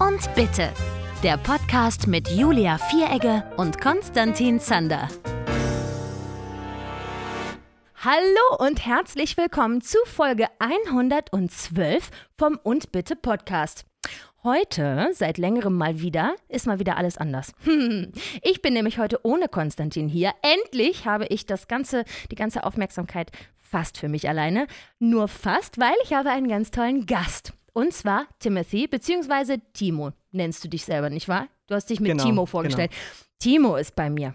und Bitte. Der Podcast mit Julia Vieregge und Konstantin Zander. Hallo und herzlich willkommen zu Folge 112 vom Und Bitte Podcast. Heute, seit längerem mal wieder, ist mal wieder alles anders. Ich bin nämlich heute ohne Konstantin hier. Endlich habe ich das ganze, die ganze Aufmerksamkeit fast für mich alleine. Nur fast, weil ich habe einen ganz tollen Gast. Und zwar Timothy, beziehungsweise Timo, nennst du dich selber, nicht wahr? Du hast dich mit Genau, Timo vorgestellt. Timo ist bei mir.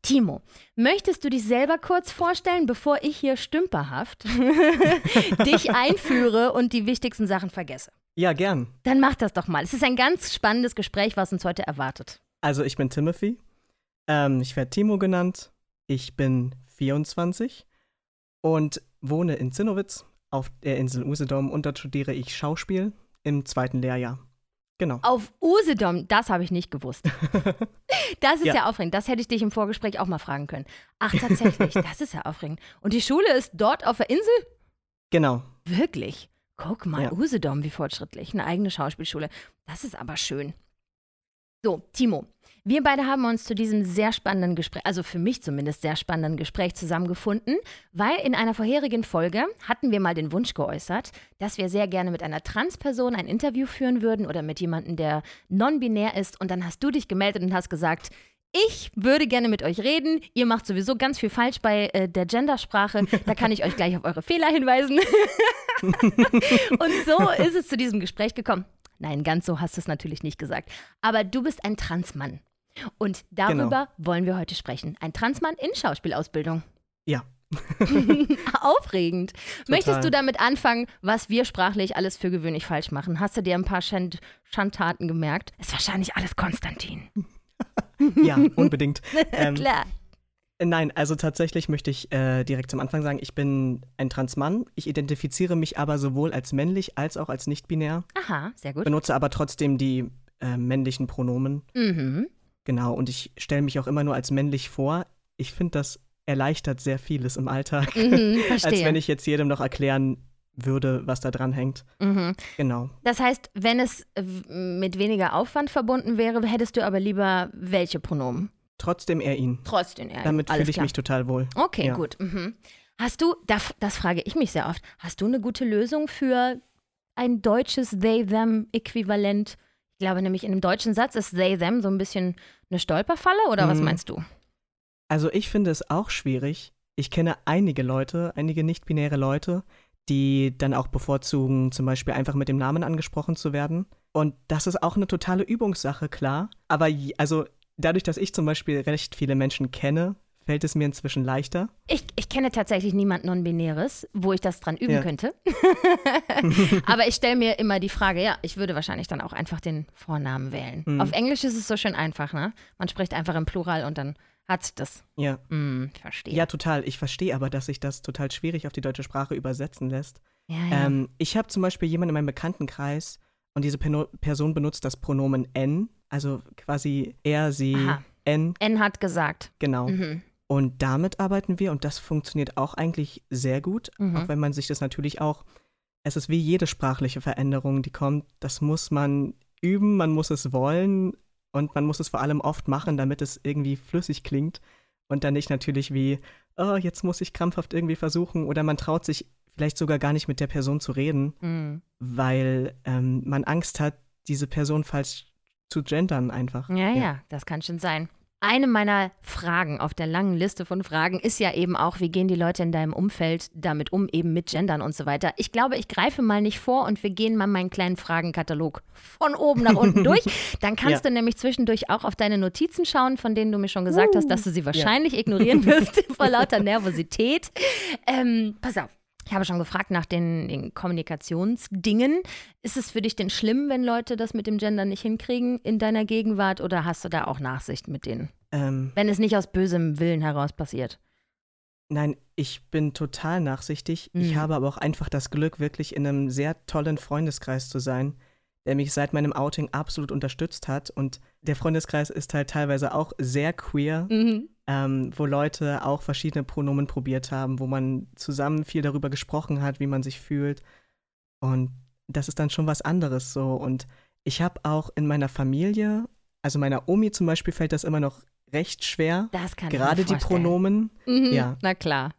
Timo, möchtest du dich selber kurz vorstellen, bevor ich hier stümperhaft dich einführe und die wichtigsten Sachen vergesse? Ja, gern. Dann mach das doch mal. Es ist ein ganz spannendes Gespräch, was uns heute erwartet. Also ich bin Timothy. Ähm, ich werde Timo genannt. Ich bin 24 und wohne in Zinnowitz auf der Insel Usedom und dort studiere ich Schauspiel im zweiten Lehrjahr. Genau. Auf Usedom, das habe ich nicht gewusst. Das ist ja. Ja. aufregend. Das hätte ich dich im Vorgespräch auch mal fragen können. Ach, tatsächlich, das ist ja aufregend. Und die Schule ist dort auf der Insel? Genau. Wirklich? Guck mal, Ja. Usedom, wie fortschrittlich. Eine eigene Schauspielschule. Das ist aber schön. So, Timo, wir beide haben uns zu diesem sehr spannenden Gespräch, also für mich zumindest sehr spannenden Gespräch zusammengefunden, weil in einer vorherigen Folge hatten wir mal den Wunsch geäußert, dass wir sehr gerne mit einer Transperson ein Interview führen würden oder mit jemandem, der non-binär ist. Und dann hast du dich gemeldet und hast gesagt, ich würde gerne mit euch reden. Ihr macht sowieso ganz viel falsch bei äh, der Gendersprache. Da kann ich euch gleich auf eure Fehler hinweisen. Und so ist es zu diesem Gespräch gekommen. Nein, ganz so hast du es natürlich nicht gesagt. Aber du bist ein Transmann. Und darüber wollen wir heute sprechen. Ein Transmann in Schauspielausbildung. Ja. Aufregend. Möchtest du damit anfangen, was wir sprachlich alles für gewöhnlich falsch machen? Hast du dir ein paar Schand Schandtaten gemerkt? Ist wahrscheinlich alles Konstantin. Ja, unbedingt. Ähm, Klar. Nein, also tatsächlich möchte ich äh, direkt zum Anfang sagen, ich bin ein Transmann. Ich identifiziere mich aber sowohl als männlich als auch als nicht-binär, Aha, sehr gut. benutze aber trotzdem die äh, männlichen Pronomen. Mhm. Genau, und ich stelle mich auch immer nur als männlich vor. Ich finde, das erleichtert sehr vieles im Alltag. Mhm, als wenn ich jetzt jedem noch erklären würde, was da dran hängt. Mhm. Genau. Das heißt, wenn es äh, mit weniger Aufwand verbunden wäre, hättest du aber lieber welche Pronomen? Trotzdem er ihn. Trotzdem, ja. Damit alles fühle ich klar. mich total wohl. Okay, Ja. gut. Mhm. Hast du, das, das frage ich mich sehr oft, hast du eine gute Lösung für ein deutsches They-Them-Äquivalent? Ich glaube nämlich, in einem deutschen Satz ist They-Them so ein bisschen eine Stolperfalle oder was Mhm. meinst du? Also ich finde es auch schwierig. Ich kenne einige Leute, einige nicht-binäre Leute, die dann auch bevorzugen, zum Beispiel einfach mit dem Namen angesprochen zu werden. Und das ist auch eine totale Übungssache, klar. Aber also dadurch, dass ich zum Beispiel recht viele Menschen kenne, fällt es mir inzwischen leichter. Ich, ich kenne tatsächlich niemand Non-Binäres, wo ich das dran üben Ja. könnte. Aber ich stelle mir immer die Frage, ja, ich würde wahrscheinlich dann auch einfach den Vornamen wählen. Mhm. Auf Englisch ist es so schön einfach, ne? Man spricht einfach im Plural und dann hat das. Ja. Hm, verstehe. Ja, total. Ich verstehe aber, dass sich das total schwierig auf die deutsche Sprache übersetzen lässt. ja, ja. Ähm, ich habe zum Beispiel jemanden in meinem Bekanntenkreis und diese Person benutzt das Pronomen N, also quasi er, sie, Aha. N, N hat gesagt. genau. Mhm. Und damit arbeiten wir und das funktioniert auch eigentlich sehr gut, Mhm. auch wenn man sich das natürlich auch, es ist wie jede sprachliche Veränderung, die kommt, das muss man üben, man muss es wollen und man muss es vor allem oft machen, damit es irgendwie flüssig klingt und dann nicht natürlich wie, oh, jetzt muss ich krampfhaft irgendwie versuchen oder man traut sich vielleicht sogar gar nicht mit der Person zu reden, Mhm. weil ähm, man Angst hat, diese Person falsch zu gendern einfach. Ja, ja, das kann schon sein. Eine meiner Fragen auf der langen Liste von Fragen ist ja eben auch, wie gehen die Leute in deinem Umfeld damit um, eben mit Gendern und so weiter. Ich glaube, ich greife mal nicht vor und wir gehen mal meinen kleinen Fragenkatalog von oben nach unten durch. Dann kannst Ja. du nämlich zwischendurch auch auf deine Notizen schauen, von denen du mir schon gesagt hast, dass du sie ja. wahrscheinlich ignorieren wirst vor lauter Nervosität. Ähm, pass auf. Ich habe schon gefragt nach den, den Kommunikationsdingen. Ist es für dich denn schlimm, wenn Leute das mit dem Gender nicht hinkriegen in deiner Gegenwart oder hast du da auch Nachsicht mit denen? Ähm, Wenn es nicht aus bösem Willen heraus passiert. Nein, ich bin total nachsichtig. Ich Mhm. habe aber auch einfach das Glück, wirklich in einem sehr tollen Freundeskreis zu sein, der mich seit meinem Outing absolut unterstützt hat. Und der Freundeskreis ist halt teilweise auch sehr queer, Mhm. Ähm, wo Leute auch verschiedene Pronomen probiert haben, wo man zusammen viel darüber gesprochen hat, wie man sich fühlt. Und das ist dann schon was anderes so. Und Ich habe auch in meiner Familie, also meiner Omi zum Beispiel, fällt das immer noch recht schwer. Das kann Gerade ich die mir vorstellen. Pronomen. Mhm, Ja. Na klar.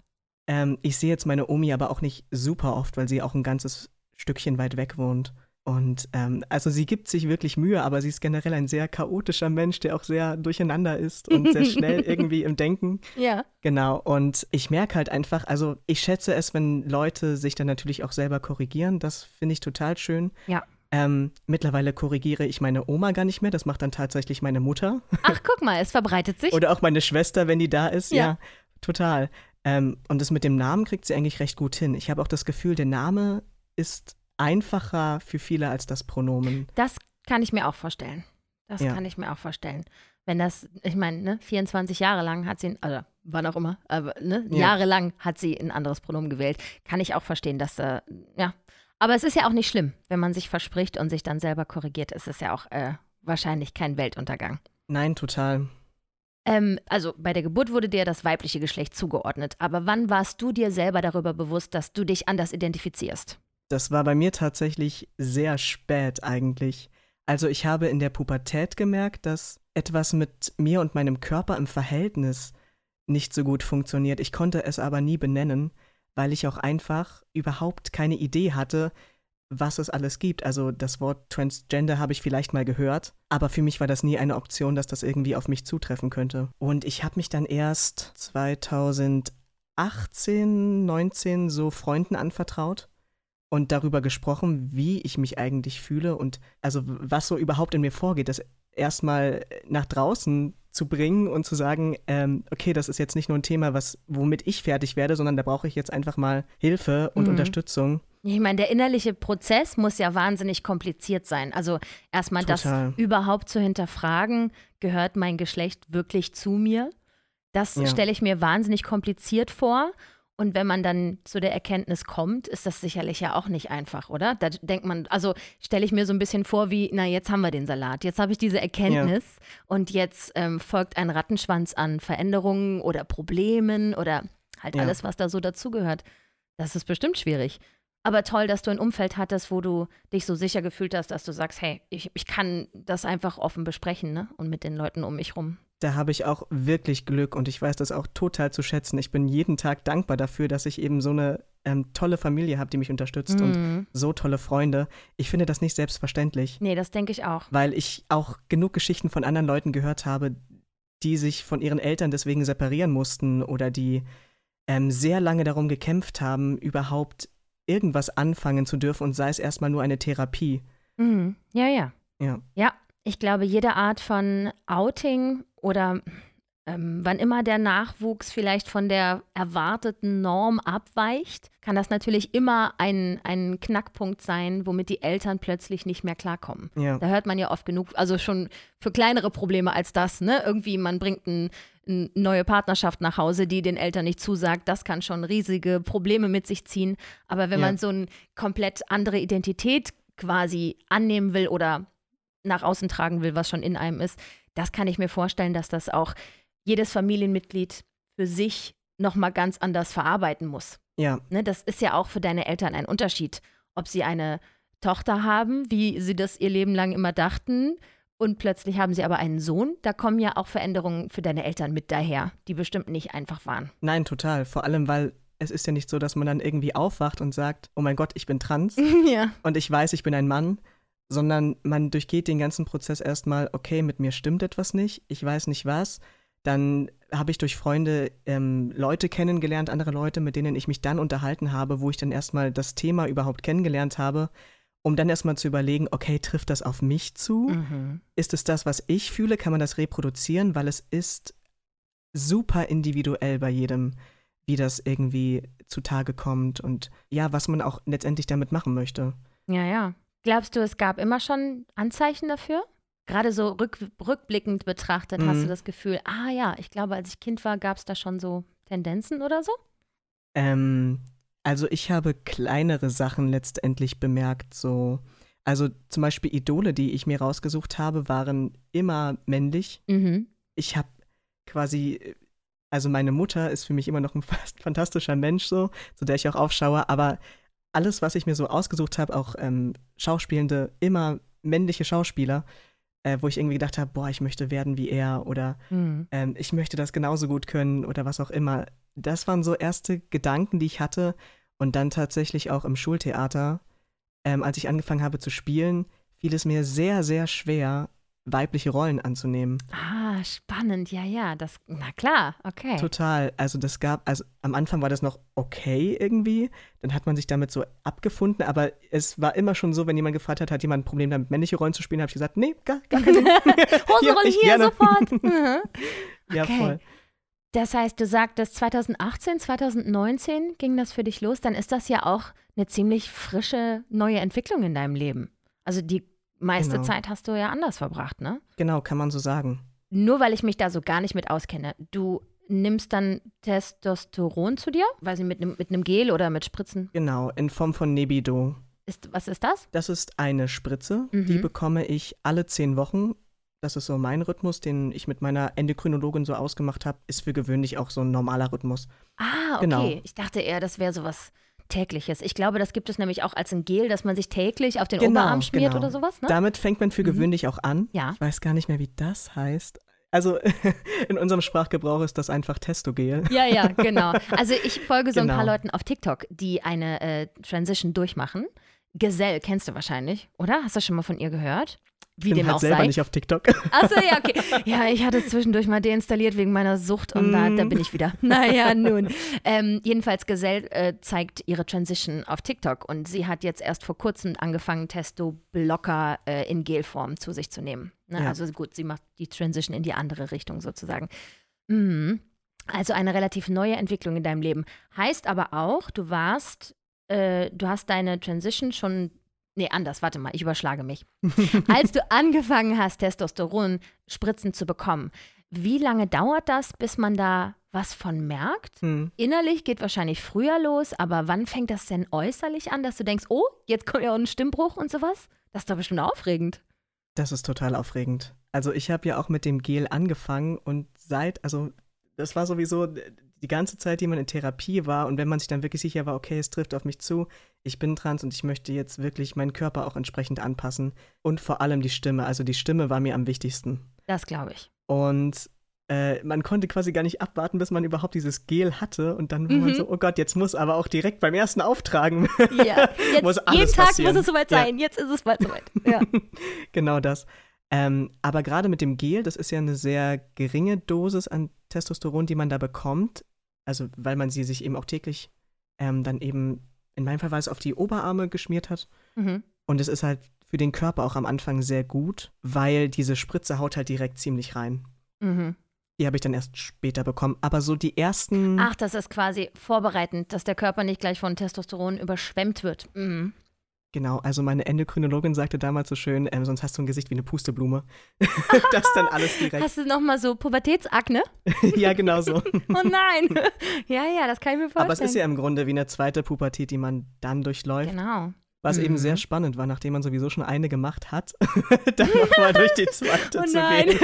Ähm, ich sehe jetzt meine Omi aber auch nicht super oft, weil sie auch ein ganzes Stückchen weit weg wohnt. Und ähm, also sie gibt sich wirklich Mühe, aber sie ist generell ein sehr chaotischer Mensch, der auch sehr durcheinander ist und sehr schnell irgendwie im Denken. Ja. Genau. Und ich merke halt einfach, also ich schätze es, wenn Leute sich dann natürlich auch selber korrigieren. Das finde ich total schön. Ja. Ähm, mittlerweile korrigiere ich meine Oma gar nicht mehr. Das macht dann tatsächlich meine Mutter. Ach, guck mal, es verbreitet sich. Oder auch meine Schwester, wenn die da ist. Ja. Ja, total. Ähm, und das mit dem Namen kriegt sie eigentlich recht gut hin. Ich habe auch das Gefühl, der Name ist einfacher für viele als das Pronomen. Das kann ich mir auch vorstellen. Das Ja. kann ich mir auch vorstellen. Wenn das, ich meine, ne, 24 Jahre lang hat sie, also wann auch immer, aber ne, Ja. jahrelang hat sie ein anderes Pronomen gewählt. Kann ich auch verstehen, dass, äh, ja. Aber es ist ja auch nicht schlimm, wenn man sich verspricht und sich dann selber korrigiert. Es ist ja auch äh, wahrscheinlich kein Weltuntergang. Nein, total. Ähm, also bei der Geburt wurde dir das weibliche Geschlecht zugeordnet. Aber wann warst du dir selber darüber bewusst, dass du dich anders identifizierst? Das war bei mir tatsächlich sehr spät eigentlich. Also ich habe in der Pubertät gemerkt, dass etwas mit mir und meinem Körper im Verhältnis nicht so gut funktioniert. Ich konnte es aber nie benennen, weil ich auch einfach überhaupt keine Idee hatte, was es alles gibt. Also das Wort Transgender habe ich vielleicht mal gehört, aber für mich war das nie eine Option, dass das irgendwie auf mich zutreffen könnte. Und ich habe mich dann erst 2018, 19 so Freunden anvertraut und darüber gesprochen, wie ich mich eigentlich fühle und also was so überhaupt in mir vorgeht, das erstmal nach draußen zu bringen und zu sagen, ähm, okay, das ist jetzt nicht nur ein Thema, was, womit ich fertig werde, sondern da brauche ich jetzt einfach mal Hilfe und Mhm. Unterstützung. Ich meine, der innerliche Prozess muss ja wahnsinnig kompliziert sein. Also erstmal das überhaupt zu hinterfragen, gehört mein Geschlecht wirklich zu mir? Das Ja. stelle ich mir wahnsinnig kompliziert vor. Und wenn man dann zu der Erkenntnis kommt, ist das sicherlich ja auch nicht einfach, oder? Da denkt man, also stelle ich mir so ein bisschen vor wie, na, jetzt haben wir den Salat, jetzt habe ich diese Erkenntnis und jetzt ähm, folgt ein Rattenschwanz an Veränderungen oder Problemen oder halt Ja. alles, was da so dazugehört. Das ist bestimmt schwierig. Aber toll, dass du ein Umfeld hattest, wo du dich so sicher gefühlt hast, dass du sagst, hey, ich, ich kann das einfach offen besprechen, ne? Und mit den Leuten um mich rum. Da habe ich auch wirklich Glück und ich weiß das auch total zu schätzen. Ich bin jeden Tag dankbar dafür, dass ich eben so eine ähm, tolle Familie habe, die mich unterstützt und Mhm. so tolle Freunde. Ich finde das nicht selbstverständlich. Nee, das denke ich auch. weil ich auch genug Geschichten von anderen Leuten gehört habe, die sich von ihren Eltern deswegen separieren mussten oder die ähm, sehr lange darum gekämpft haben, überhaupt irgendwas anfangen zu dürfen und sei es erstmal nur eine Therapie. Mhm. Ja, ja. Ja. Ja, ich glaube, jede Art von Outing oder ähm, wann immer der Nachwuchs vielleicht von der erwarteten Norm abweicht, kann das natürlich immer ein, ein Knackpunkt sein, womit die Eltern plötzlich nicht mehr klarkommen. Ja. Da hört man ja oft genug, also schon für kleinere Probleme als das, ne? Irgendwie, man bringt ein, eine neue Partnerschaft nach Hause, die den Eltern nicht zusagt. Das kann schon riesige Probleme mit sich ziehen. Aber wenn Ja. man so eine komplett andere Identität quasi annehmen will oder nach außen tragen will, was schon in einem ist, das kann ich mir vorstellen, dass das auch jedes Familienmitglied für sich nochmal ganz anders verarbeiten muss. Ja, Ne, das ist ja auch für deine Eltern ein Unterschied, ob sie eine Tochter haben, wie sie das ihr Leben lang immer dachten, und plötzlich haben sie aber einen Sohn. Da kommen ja auch Veränderungen für deine Eltern mit daher, die bestimmt nicht einfach waren. nein, total. Vor allem, weil es ist ja nicht so, dass man dann irgendwie aufwacht und sagt, oh mein Gott, ich bin trans ja. und ich weiß, ich bin ein Mann, sondern man durchgeht den ganzen Prozess erstmal, okay, mit mir stimmt etwas nicht, ich weiß nicht was. Dann habe ich durch Freunde ähm, Leute kennengelernt, andere Leute, mit denen ich mich dann unterhalten habe, wo ich dann erstmal das Thema überhaupt kennengelernt habe, um dann erstmal zu überlegen, okay, trifft das auf mich zu? Mhm. Ist es das, was ich fühle? Kann man das reproduzieren? Weil es ist super individuell bei jedem, wie das irgendwie zutage kommt und ja, was man auch letztendlich damit machen möchte. Ja, ja. Glaubst du, es gab immer schon Anzeichen dafür? Gerade so rück, rückblickend betrachtet, hast Mhm. du das Gefühl, ah ja, ich glaube, als ich Kind war, gab es da schon so Tendenzen oder so? Ähm, also ich habe kleinere Sachen letztendlich bemerkt, so. Also zum Beispiel Idole, die ich mir rausgesucht habe, waren immer männlich. Mhm. Ich habe quasi, also meine Mutter ist für mich immer noch ein fast fantastischer Mensch, so, zu der ich auch aufschaue, aber alles, was ich mir so ausgesucht habe, auch ähm, Schauspielende, immer männliche Schauspieler, äh, wo ich irgendwie gedacht habe, boah, ich möchte werden wie er oder Mhm. ähm, ich möchte das genauso gut können oder was auch immer. Das waren so erste Gedanken, die ich hatte und dann tatsächlich auch im Schultheater, ähm, als ich angefangen habe zu spielen, fiel es mir sehr, sehr schwer, weibliche Rollen anzunehmen. Ah, spannend. Ja, ja. Das, na klar, okay. Total. Also das gab, also am Anfang war das noch okay irgendwie. Dann hat man sich damit so abgefunden, aber es war immer schon so, wenn jemand gefragt hat, hat jemand ein Problem damit, männliche Rollen zu spielen, habe ich gesagt, nee, gar, gar kein ich hier gerne. sofort. Mhm. Ja, Okay. voll. Das heißt, du sagtest 2018, 2019 ging das für dich los, dann ist das ja auch eine ziemlich frische neue Entwicklung in deinem Leben. Also die meiste Genau. Zeit hast du ja anders verbracht, ne? Genau, kann man so sagen. Nur weil ich mich da so gar nicht mit auskenne. Du nimmst dann Testosteron zu dir? Weiß ich, mit einem mit einem Gel oder mit Spritzen? Genau, in Form von Nebido. Ist, was ist das? Das ist eine Spritze, die Mhm. bekomme ich alle zehn Wochen. Das ist so mein Rhythmus, den ich mit meiner Endokrinologin so ausgemacht habe. Ist für gewöhnlich auch so ein normaler Rhythmus. Ah, okay. Genau. Ich dachte eher, das wäre sowas tägliches. Ich glaube, das gibt es nämlich auch als ein Gel, dass man sich täglich auf den Genau, Oberarm schmiert genau. oder sowas, ne? Damit fängt man für Mhm. gewöhnlich auch an. Ja. Ich weiß gar nicht mehr, wie das heißt. Also in unserem Sprachgebrauch ist das einfach Testogel. Ja, ja, genau. Also ich folge so ein paar Genau. Leuten auf TikTok, die eine äh, Transition durchmachen. Gesell kennst du wahrscheinlich, oder? Hast du schon mal von ihr gehört? Wie Ich bin dem halt auch selber sei. nicht auf TikTok. Achso, ja, okay. Ja, ich hatte es zwischendurch mal deinstalliert wegen meiner Sucht und da, da Mm. bin ich wieder. Naja, nun. Ähm, jedenfalls, Gesell äh, zeigt ihre Transition auf TikTok und sie hat jetzt erst vor kurzem angefangen, Testo-Blocker äh, in Gelform zu sich zu nehmen. Ne? Ja. Also gut, sie macht die Transition in die andere Richtung sozusagen. Mhm. Also eine relativ neue Entwicklung in deinem Leben. Heißt aber auch, du warst, äh, du hast deine Transition schon. Nee, anders, warte mal, ich überschlage mich. Als du angefangen hast, Testosteron-Spritzen zu bekommen, wie lange dauert das, bis man da was von merkt? Hm. Innerlich geht wahrscheinlich früher los, aber wann fängt das denn äußerlich an, dass du denkst, oh, jetzt kommt ja auch ein Stimmbruch und sowas? Das ist doch bestimmt aufregend. Das ist total aufregend. Also ich habe ja auch mit dem Gel angefangen und seit, also das war sowieso die ganze Zeit, die man in Therapie war und wenn man sich dann wirklich sicher war, okay, es trifft auf mich zu, ich bin trans und ich möchte jetzt wirklich meinen Körper auch entsprechend anpassen und vor allem die Stimme. Also die Stimme war mir am wichtigsten. Das glaube ich. Und äh, man konnte quasi gar nicht abwarten, bis man überhaupt dieses Gel hatte und dann war man Mhm. so, oh Gott, jetzt muss aber auch direkt beim ersten Auftragen Ja, jetzt, Muss jeden alles Tag passieren. muss es soweit Ja. sein. Jetzt ist es bald soweit. Ja. genau das. Ähm, aber gerade mit dem Gel, das ist ja eine sehr geringe Dosis an Testosteron, die man da bekommt. Also, weil man sie sich eben auch täglich ähm, dann eben, in meinem Fall war es auf die Oberarme geschmiert hat. Mhm. Und es ist halt für den Körper auch am Anfang sehr gut, weil diese Spritze haut halt direkt ziemlich rein. Mhm. Die habe ich dann erst später bekommen. Aber so die ersten. Ach, das ist quasi vorbereitend, dass der Körper nicht gleich von Testosteron überschwemmt wird. Mhm. Genau, also meine Endokrinologin sagte damals so schön, ähm, sonst hast du ein Gesicht wie eine Pusteblume. das dann alles direkt. Hast du nochmal so Pubertätsakne? ja, genau so. Oh nein. ja, ja, das kann ich mir vorstellen. Aber es ist ja im Grunde wie eine zweite Pubertät, die man dann durchläuft. Genau. Was Mhm. eben sehr spannend war, nachdem man sowieso schon eine gemacht hat, dann nochmal durch die zweite Oh zu nein. gehen.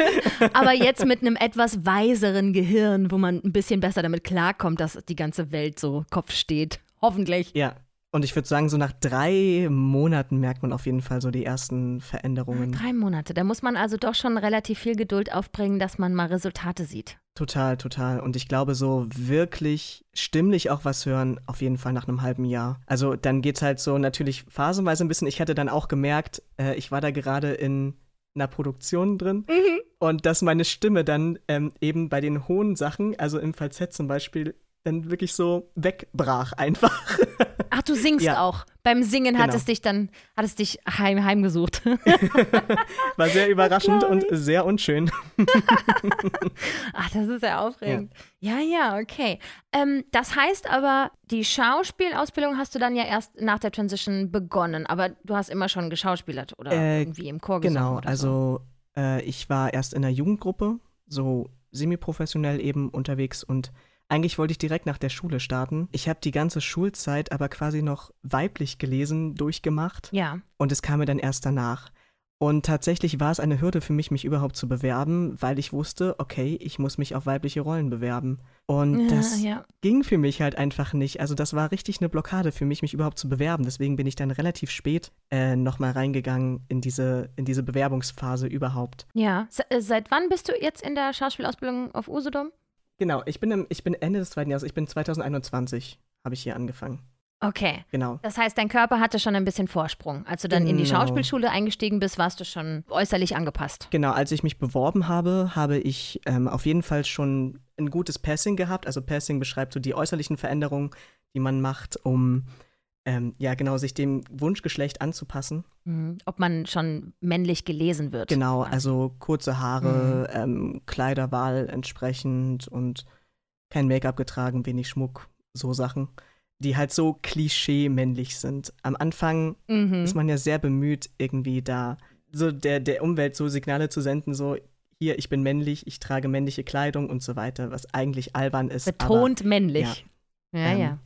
Aber jetzt mit einem etwas weiseren Gehirn, wo man ein bisschen besser damit klarkommt, dass die ganze Welt so Kopf steht. Hoffentlich. Ja. Und ich würde sagen, so nach drei Monaten merkt man auf jeden Fall so die ersten Veränderungen. Drei Monate. Da muss man also doch schon relativ viel Geduld aufbringen, dass man mal Resultate sieht. Total, total. Und ich glaube, so wirklich stimmlich auch was hören, auf jeden Fall nach einem halben Jahr. Also dann geht's halt so natürlich phasenweise ein bisschen. Ich hatte dann auch gemerkt, äh, ich war da gerade in einer Produktion drin und dass meine Stimme dann ähm, eben bei den hohen Sachen, also im Falsett zum Beispiel, dann wirklich so wegbrach einfach. Ach, du singst Ja. auch. Beim Singen hat Genau. es dich dann, hat es dich heim, heimgesucht. War sehr überraschend und sehr unschön. Ach, das ist ja aufregend. Ja, ja, okay. Ähm, das heißt aber, die Schauspielausbildung hast du dann ja erst nach der Transition begonnen, aber du hast immer schon geschauspielert oder Äh, irgendwie im Chor gesungen Genau, oder so. also äh, ich war erst in der Jugendgruppe, so semi-professionell eben unterwegs und eigentlich wollte ich direkt nach der Schule starten. Ich habe die ganze Schulzeit aber quasi noch weiblich gelesen, durchgemacht Ja. und es kam mir dann erst danach. Und tatsächlich war es eine Hürde für mich, mich überhaupt zu bewerben, weil ich wusste, okay, ich muss mich auf weibliche Rollen bewerben. Und Ja, das ja. ging für mich halt einfach nicht. Also das war richtig eine Blockade für mich, mich überhaupt zu bewerben. Deswegen bin ich dann relativ spät äh, nochmal reingegangen in diese, in diese Bewerbungsphase überhaupt. Ja. Se äh, seit wann bist du jetzt in der Schauspielausbildung auf Usedom? Genau, ich bin, im, ich bin Ende des zweiten Jahres, ich bin 2021, habe ich hier angefangen. Okay. Genau. Das heißt, dein Körper hatte schon ein bisschen Vorsprung. Als du dann in die Genau. Schauspielschule eingestiegen bist, warst du schon äußerlich angepasst. Genau, als ich mich beworben habe, habe ich ähm, auf jeden Fall schon ein gutes Passing gehabt. Also Passing beschreibt so die äußerlichen Veränderungen, die man macht, um ähm, ja genau sich dem Wunschgeschlecht anzupassen. Mhm. Ob man schon männlich gelesen wird. Genau, also kurze Haare, ähm, Kleiderwahl entsprechend und kein Make-up getragen, wenig Schmuck, so Sachen, die halt so klischee-männlich sind. Am Anfang Mhm. ist man ja sehr bemüht, irgendwie da so der, der Umwelt so Signale zu senden, so hier, ich bin männlich, ich trage männliche Kleidung und so weiter, was eigentlich albern ist. Betont männlich. Ja, Ähm, ja.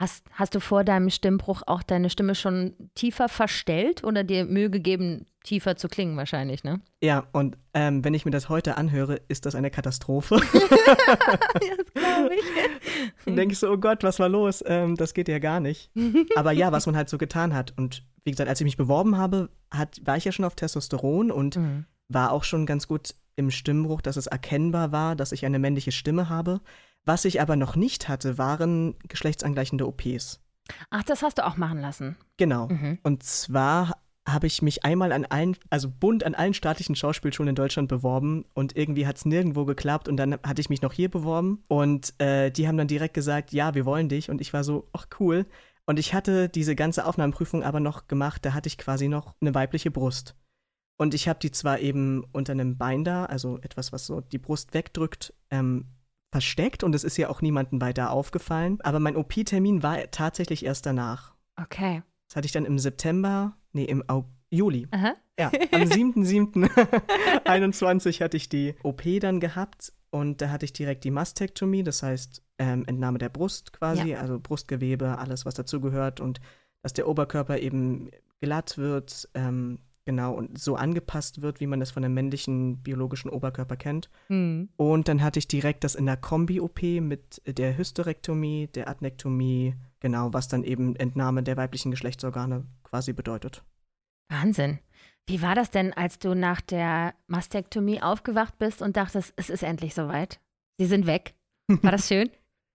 Hast, hast du vor deinem Stimmbruch auch deine Stimme schon tiefer verstellt oder dir Mühe gegeben, tiefer zu klingen wahrscheinlich, ne? Ja, und ähm, wenn ich mir das heute anhöre, ist das eine Katastrophe. das glaube ich. Dann denke ich so, oh Gott, was war los? Ähm, das geht ja gar nicht. Aber ja, was man halt so getan hat. Und wie gesagt, als ich mich beworben habe, hat, war ich ja schon auf Testosteron und Mhm. war auch schon ganz gut im Stimmbruch, dass es erkennbar war, dass ich eine männliche Stimme habe. Was ich aber noch nicht hatte, waren geschlechtsangleichende OPs. Ach, das hast du auch machen lassen. Genau. Mhm. Und zwar habe ich mich einmal an allen, also bunt an allen staatlichen Schauspielschulen in Deutschland beworben und irgendwie hat es nirgendwo geklappt und dann hatte ich mich noch hier beworben und äh, die haben dann direkt gesagt, ja, wir wollen dich und ich war so, ach cool. Und ich hatte diese ganze Aufnahmeprüfung aber noch gemacht, da hatte ich quasi noch eine weibliche Brust. Und ich habe die zwar eben unter einem Binder, also etwas, was so die Brust wegdrückt, ähm, versteckt und es ist ja auch niemandem weiter aufgefallen, aber mein OP-Termin war tatsächlich erst danach. Okay. Das hatte ich dann im September, nee, im Au Juli. Aha. Ja, am 7.7.21 hatte ich die OP dann gehabt und da hatte ich direkt die Mastektomie, das heißt ähm, Entnahme der Brust quasi, also Brustgewebe, alles was dazugehört und dass der Oberkörper eben glatt wird, ähm, genau, und so angepasst wird, wie man das von einem männlichen biologischen Oberkörper kennt. Mhm. Und dann hatte ich direkt das in der Kombi-OP mit der Hysterektomie, der Adnektomie, genau, was dann eben Entnahme der weiblichen Geschlechtsorgane quasi bedeutet. Wahnsinn. Wie war das denn, als du nach der Mastektomie aufgewacht bist und dachtest, es ist endlich soweit? Sie sind weg. War das schön?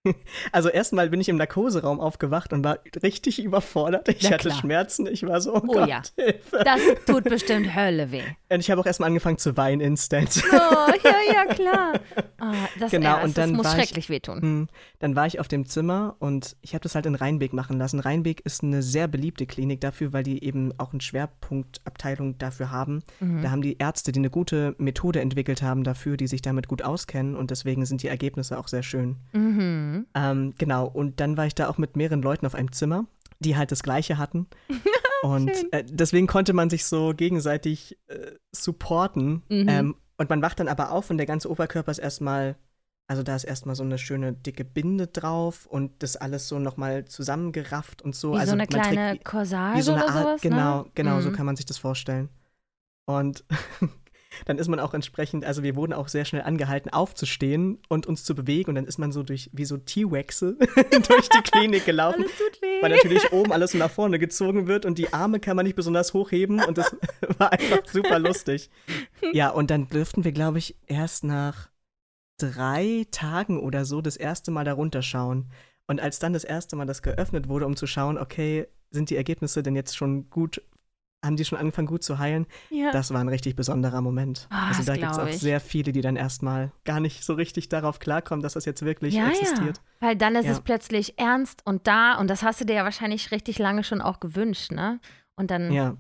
Also erstmal bin ich im Narkoseraum aufgewacht und war richtig überfordert. Ich hatte. Schmerzen. Ich war so, oh, Oh Gott, ja. Hilfe. Das tut bestimmt Hölle weh. Und ich habe auch erstmal angefangen zu weinen instant. Oh, ja, ja, klar. Ah, das, Genau, ja, und das dann muss war ich- schrecklich wehtun. Hm, Dann war ich auf dem Zimmer und ich habe das halt in Rheinbeek machen lassen. Rheinbeek ist eine sehr beliebte Klinik dafür, weil die eben auch eine Schwerpunktabteilung dafür haben. Mhm. Da haben die Ärzte, die eine gute Methode entwickelt haben dafür, die sich damit gut auskennen und deswegen sind die Ergebnisse auch sehr schön. Mhm. Ähm, genau, und dann war ich da auch mit mehreren Leuten auf einem Zimmer, die halt das Gleiche hatten. Und äh, deswegen konnte man sich so gegenseitig äh, supporten. Mhm. Ähm, und man wacht dann aber auf und der ganze Oberkörper ist erstmal, also da ist erstmal so eine schöne dicke Binde drauf und das alles so nochmal zusammengerafft und so. Wie also so eine trägt kleine wie- Corsage so eine oder Art, sowas, genau, ne? genau, so Mhm. kann man sich das vorstellen. Und dann ist man auch entsprechend, also wir wurden auch sehr schnell angehalten, aufzustehen und uns zu bewegen. Und dann ist man so durch, wie so T-Waxe durch die Klinik gelaufen. Weil natürlich oben alles nach vorne gezogen wird und die Arme kann man nicht besonders hochheben und das war einfach super lustig. Ja, und dann dürften wir, glaube ich, erst nach drei Tagen oder so das erste Mal darunter schauen. Und als dann das erste Mal das geöffnet wurde, um zu schauen, okay, sind die Ergebnisse denn jetzt schon gut, haben die schon angefangen gut zu heilen? ja. Das war ein richtig besonderer Moment. Ah, also da gibt es auch ich. sehr viele, die dann erstmal gar nicht so richtig darauf klarkommen, dass das jetzt wirklich ja, existiert. ja. Weil dann ist es plötzlich ernst und da und das hast du dir ja wahrscheinlich richtig lange schon auch gewünscht, ne? Und dann, Ja.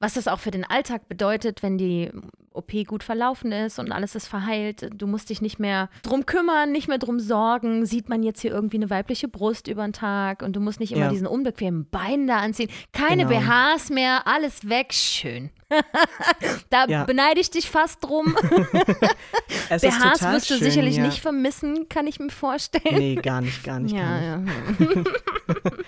Was das auch für den Alltag bedeutet, wenn die OP gut verlaufen ist und alles ist verheilt, du musst dich nicht mehr drum kümmern, nicht mehr drum sorgen, sieht man jetzt hier irgendwie eine weibliche Brust über den Tag und du musst nicht immer Ja. diesen unbequemen Bein da anziehen, keine Genau. BHs mehr, alles weg, schön. da Ja. beneide ich dich fast drum. Es ist BHs wirst du schön, sicherlich ja. nicht vermissen, kann ich mir vorstellen. Nee, gar nicht, gar nicht. gar nicht. ja, ja.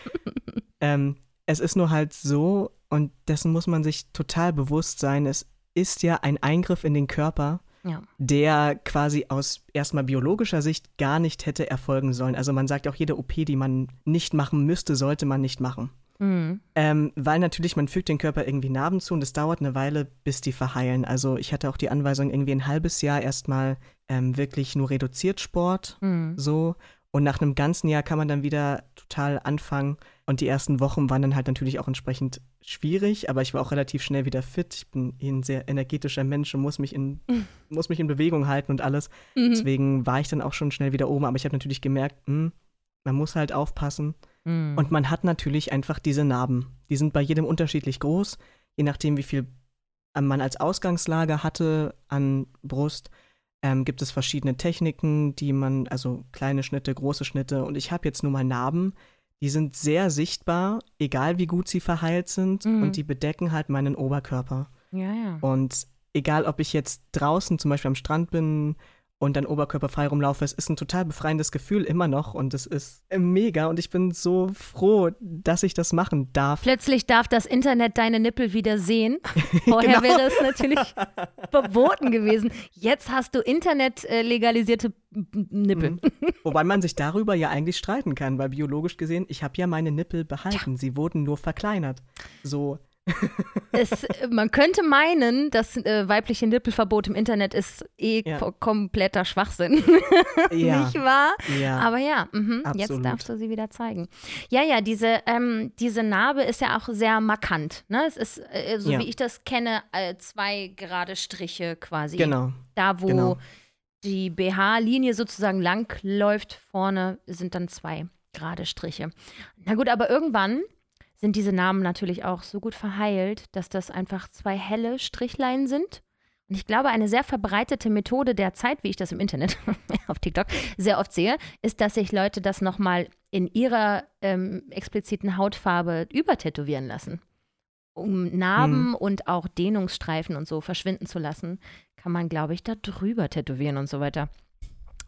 Ähm, es ist nur halt so, und dessen muss man sich total bewusst sein. Es ist ja ein Eingriff in den Körper, Ja. der quasi aus erstmal biologischer Sicht gar nicht hätte erfolgen sollen. Also man sagt auch, jede OP, die man nicht machen müsste, sollte man nicht machen. Mhm. Ähm, weil natürlich, man fügt den Körper irgendwie Narben zu und es dauert eine Weile, bis die verheilen. Also ich hatte auch die Anweisung, irgendwie ein halbes Jahr erstmal ähm, wirklich nur reduziert Sport, Mhm. so. Und nach einem ganzen Jahr kann man dann wieder total anfangen. Und die ersten Wochen waren dann halt natürlich auch entsprechend schwierig, aber ich war auch relativ schnell wieder fit. Ich bin eh ein sehr energetischer Mensch und muss mich in, muss mich in Bewegung halten und alles. Mhm. Deswegen war ich dann auch schon schnell wieder oben. Aber ich habe natürlich gemerkt, hm, man muss halt aufpassen. Mhm. Und man hat natürlich einfach diese Narben. Die sind bei jedem unterschiedlich groß, je nachdem, wie viel man als Ausgangslage hatte an Brust. Ähm, gibt es verschiedene Techniken, die man, also kleine Schnitte, große Schnitte. Und ich habe jetzt nur mal Narben. Die sind sehr sichtbar, egal wie gut sie verheilt sind. Mhm. Und die bedecken halt meinen Oberkörper. ja, ja. Und egal, ob ich jetzt draußen zum Beispiel am Strand bin und dann oberkörperfrei rumlaufe, es ist ein total befreiendes Gefühl immer noch und es ist mega und ich bin so froh, dass ich das machen darf. Plötzlich darf das Internet deine Nippel wieder sehen. Vorher Genau. wäre es natürlich verboten gewesen. Jetzt hast du Internet äh, legalisierte Nippel. Mhm. Wobei man sich darüber ja eigentlich streiten kann, weil biologisch gesehen, ich habe ja meine Nippel behalten, sie wurden nur verkleinert. So, Es, äh, man könnte meinen, das äh, weibliche Nippelverbot im Internet ist eh Ja. ko- kompletter Schwachsinn. ja, Nicht wahr? ja. Aber ja, mhm, jetzt darfst du sie wieder zeigen. Ja, ja, diese, ähm, diese Narbe ist ja auch sehr markant. Ne? Es ist, äh, so wie ich das kenne, äh, zwei gerade Striche quasi. genau. Da, wo Genau. die BH-Linie sozusagen lang läuft, vorne sind dann zwei gerade Striche. Na gut, aber irgendwann sind diese Namen natürlich auch so gut verheilt, dass das einfach zwei helle Strichlein sind. Und ich glaube, eine sehr verbreitete Methode der Zeit, wie ich das im Internet auf TikTok sehr oft sehe, ist, dass sich Leute das nochmal in ihrer ähm, expliziten Hautfarbe übertätowieren lassen. Um Narben und auch Dehnungsstreifen und so verschwinden zu lassen, kann man, glaube ich, da drüber tätowieren und so weiter.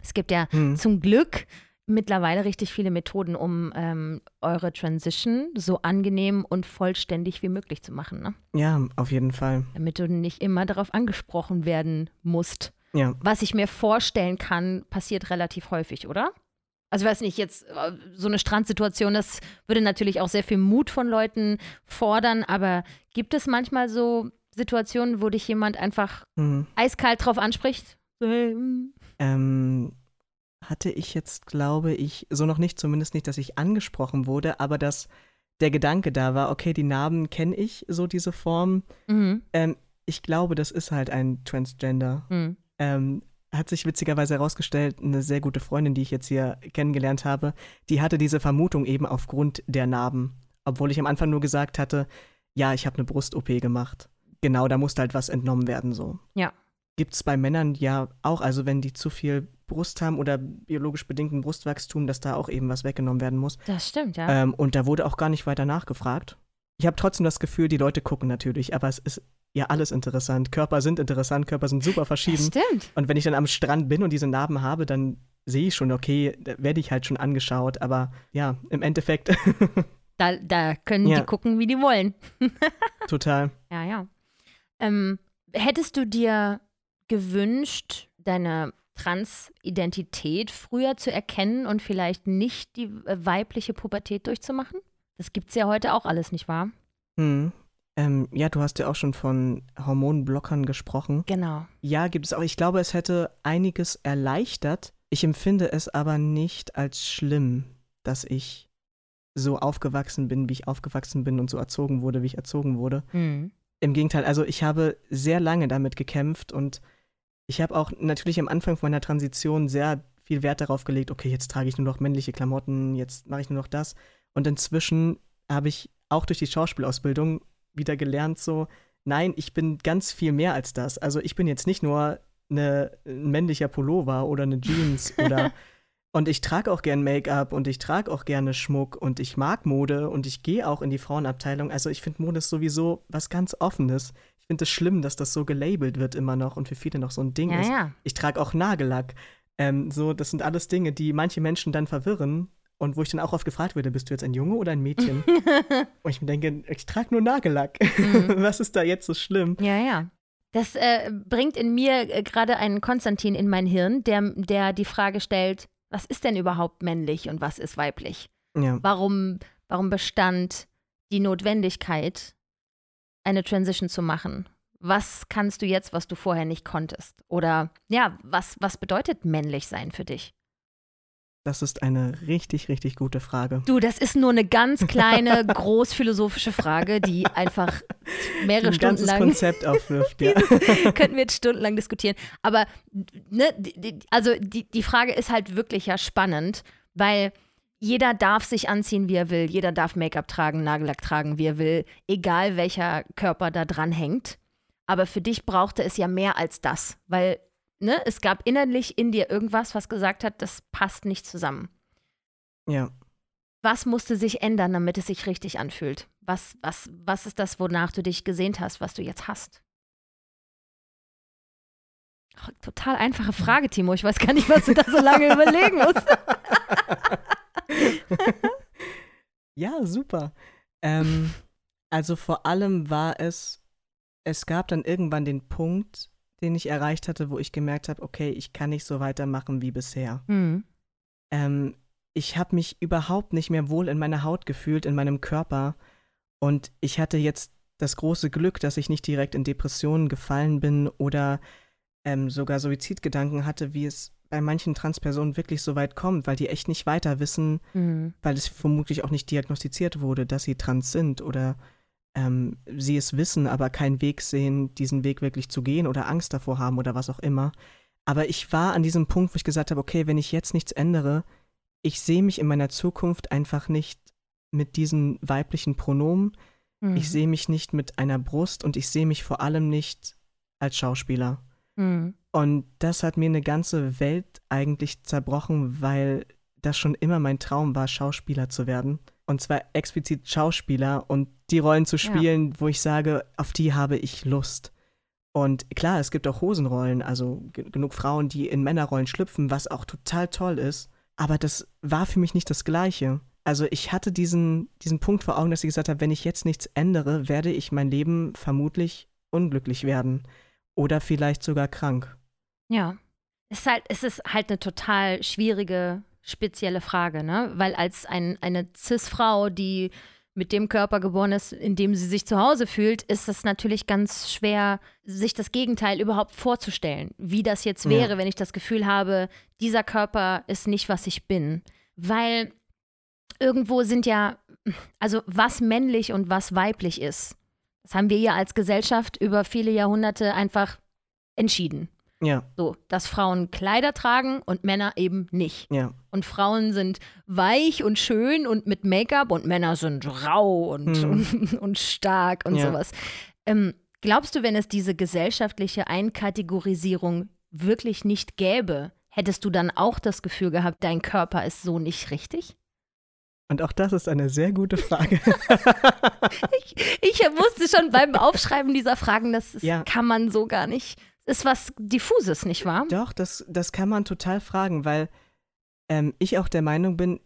Es gibt ja Hm. zum Glück mittlerweile richtig viele Methoden, um ähm, eure Transition so angenehm und vollständig wie möglich zu machen, ne? Ja, auf jeden Fall. damit du nicht immer darauf angesprochen werden musst. Ja. Was ich mir vorstellen kann, passiert relativ häufig, oder? Also ich weiß nicht, jetzt äh, so eine Strandsituation, das würde natürlich auch sehr viel Mut von Leuten fordern, aber gibt es manchmal so Situationen, wo dich jemand einfach Hm. eiskalt drauf anspricht? Hm. Ähm, hatte ich jetzt, glaube ich, so noch nicht, zumindest nicht, dass ich angesprochen wurde, aber dass der Gedanke da war, okay, die Narben kenne ich, so diese Form. Mhm. Ähm, ich glaube, das ist halt ein Transgender. Mhm. Ähm, hat sich witzigerweise herausgestellt, eine sehr gute Freundin, die ich jetzt hier kennengelernt habe, die hatte diese Vermutung eben aufgrund der Narben. Obwohl ich am Anfang nur gesagt hatte, ja, ich habe eine Brust-OP gemacht. Genau, da musste halt was entnommen werden, so. Ja. Gibt es bei Männern ja auch, also wenn die zu viel Brust haben oder biologisch bedingten Brustwachstum, dass da auch eben was weggenommen werden muss. Das stimmt, ja. Ähm, und da wurde auch gar nicht weiter nachgefragt. Ich habe trotzdem das Gefühl, die Leute gucken natürlich, aber es ist ja alles interessant. Körper sind interessant, Körper sind super das verschieden. stimmt. Und wenn ich dann am Strand bin und diese Narben habe, dann sehe ich schon, okay, da werde ich halt schon angeschaut. Aber ja, im Endeffekt Da, da können Ja. die gucken, wie die wollen. total. Ja, ja. Ähm, hättest du dir gewünscht, deine Transidentität früher zu erkennen und vielleicht nicht die äh, weibliche Pubertät durchzumachen? Das gibt's ja heute auch alles, nicht wahr? Hm. Ähm, ja, du hast ja auch schon von Hormonblockern gesprochen. Genau. Ja, gibt es auch. Ich glaube, es hätte einiges erleichtert. Ich empfinde es aber nicht als schlimm, dass ich so aufgewachsen bin, wie ich aufgewachsen bin und so erzogen wurde, wie ich erzogen wurde. Hm. Im Gegenteil, also ich habe sehr lange damit gekämpft und ich habe auch natürlich am Anfang meiner Transition sehr viel Wert darauf gelegt, okay, jetzt trage ich nur noch männliche Klamotten, jetzt mache ich nur noch das. Und inzwischen habe ich auch durch die Schauspielausbildung wieder gelernt, so, nein, ich bin ganz viel mehr als das. Also ich bin jetzt nicht nur eine, ein männlicher Pullover oder eine Jeans oder und ich trage auch gern Make-up und ich trage auch gerne Schmuck und ich mag Mode und ich gehe auch in die Frauenabteilung. Also ich finde Mode ist sowieso was ganz Offenes. Ich finde es schlimm, dass das so gelabelt wird immer noch und für viele noch so ein Ding Ja, ist. ja. Ich trage auch Nagellack. Ähm, so, das sind alles Dinge, die manche Menschen dann verwirren. Und wo ich dann auch oft gefragt werde, bist du jetzt ein Junge oder ein Mädchen? und ich mir denke, ich trage nur Nagellack. Mhm. Was ist da jetzt so schlimm? Ja, ja. Das äh, bringt in mir äh, gerade einen Konstantin in mein Hirn, der, der die Frage stellt, was ist denn überhaupt männlich und was ist weiblich? Ja. Warum, warum bestand die Notwendigkeit, eine Transition zu machen? Was kannst du jetzt, was du vorher nicht konntest? Oder ja, was, was bedeutet männlich sein für dich? Das ist eine richtig, richtig gute Frage. Du, das ist nur eine ganz kleine, großphilosophische Frage, die einfach mehrere Ein Stunden ganzes lang Konzept aufwirft, ja. könnten wir jetzt stundenlang diskutieren. Aber ne, also die, die Frage ist halt wirklich ja spannend, weil jeder darf sich anziehen, wie er will. Jeder darf Make-up tragen, Nagellack tragen, wie er will, egal welcher Körper da dran hängt. Aber für dich brauchte es ja mehr als das, weil ne, es gab innerlich in dir irgendwas, was gesagt hat, das passt nicht zusammen. Ja. Was musste sich ändern, damit es sich richtig anfühlt? Was, was, was ist das, wonach du dich gesehnt hast, was du jetzt hast? Ach, total einfache Frage, Timo. Ich weiß gar nicht, was du da so lange überlegen musst. Ja, super. Ähm, also vor allem war es, es gab dann irgendwann den Punkt, den ich erreicht hatte, wo ich gemerkt habe, okay, ich kann nicht so weitermachen wie bisher. Hm. Ähm, ich habe mich überhaupt nicht mehr wohl in meiner Haut gefühlt, in meinem Körper. Und ich hatte jetzt das große Glück, dass ich nicht direkt in Depressionen gefallen bin oder ähm, sogar Suizidgedanken hatte, wie es bei manchen Transpersonen wirklich so weit kommt, weil die echt nicht weiter wissen, Hm. weil es vermutlich auch nicht diagnostiziert wurde, dass sie trans sind oder ähm, sie es wissen, aber keinen Weg sehen, diesen Weg wirklich zu gehen oder Angst davor haben oder was auch immer. Aber ich war an diesem Punkt, wo ich gesagt habe, okay, wenn ich jetzt nichts ändere, ich sehe mich in meiner Zukunft einfach nicht mit diesen weiblichen Pronomen, Hm. ich sehe mich nicht mit einer Brust und ich sehe mich vor allem nicht als Schauspieler. Hm. Und das hat mir eine ganze Welt eigentlich zerbrochen, weil das schon immer mein Traum war, Schauspieler zu werden. Und zwar explizit Schauspieler und die Rollen zu spielen, wo ich sage, auf die habe ich Lust. Und klar, es gibt auch Hosenrollen, also ge- genug Frauen, die in Männerrollen schlüpfen, was auch total toll ist. Aber das war für mich nicht das Gleiche. Also ich hatte diesen, diesen Punkt vor Augen, dass ich gesagt habe, wenn ich jetzt nichts ändere, werde ich mein Leben vermutlich unglücklich werden. Oder vielleicht sogar krank. Ja. Es ist halt, es ist halt eine total schwierige, spezielle Frage, ne? Weil als ein, eine Cis-Frau, die mit dem Körper geboren ist, in dem sie sich zu Hause fühlt, ist es natürlich ganz schwer, sich das Gegenteil überhaupt vorzustellen. Wie das jetzt Ja. wäre, wenn ich das Gefühl habe, dieser Körper ist nicht, was ich bin. Weil irgendwo sind ja, also was männlich und was weiblich ist, das haben wir ja als Gesellschaft über viele Jahrhunderte einfach entschieden. Ja, So, dass Frauen Kleider tragen und Männer eben nicht. ja. Und Frauen sind weich und schön und mit Make-up und Männer sind rau und, Hm. und, und stark und Ja. sowas. Ähm, glaubst du, wenn es diese gesellschaftliche Einkategorisierung wirklich nicht gäbe, hättest du dann auch das Gefühl gehabt, dein Körper ist so nicht richtig? Und auch das ist eine sehr gute Frage. Ich, ich wusste schon beim Aufschreiben dieser Fragen, das ist, Ja. kann man so gar nicht. Ist was Diffuses, nicht wahr? Doch, das, das kann man total fragen, weil ähm, ich auch der Meinung bin,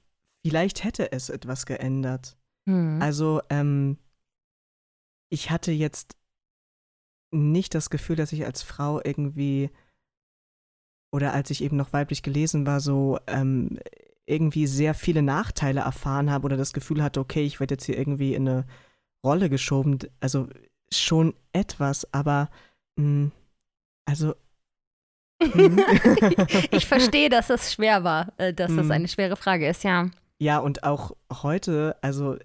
vielleicht hätte es etwas geändert. Hm. Also, ähm, ich hatte jetzt nicht das Gefühl, dass ich als Frau irgendwie oder als ich eben noch weiblich gelesen war, so ähm, irgendwie sehr viele Nachteile erfahren habe oder das Gefühl hatte, okay, ich werde jetzt hier irgendwie in eine Rolle geschoben. Also schon etwas, aber mh, also hm. ich verstehe, dass es schwer war, äh, dass das Hm. eine schwere Frage ist, ja. Ja, und auch heute, also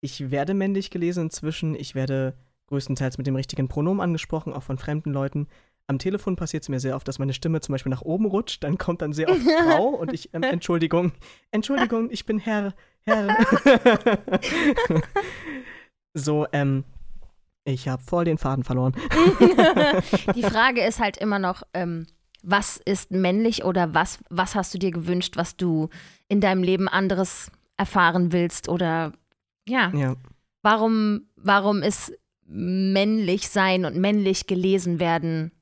ich werde männlich gelesen inzwischen. Ich werde größtenteils mit dem richtigen Pronomen angesprochen, auch von fremden Leuten. Am Telefon passiert es mir sehr oft, dass meine Stimme zum Beispiel nach oben rutscht. Dann kommt dann sehr oft Frau und ich, ähm, Entschuldigung, Entschuldigung, ich bin Herr, Herr. so, ähm, ich habe voll den Faden verloren. Die Frage ist halt immer noch, ähm, was ist männlich oder was, was hast du dir gewünscht, was du in deinem Leben anderes erfahren willst oder ja, Ja, warum, warum ist männlich sein und männlich gelesen werden?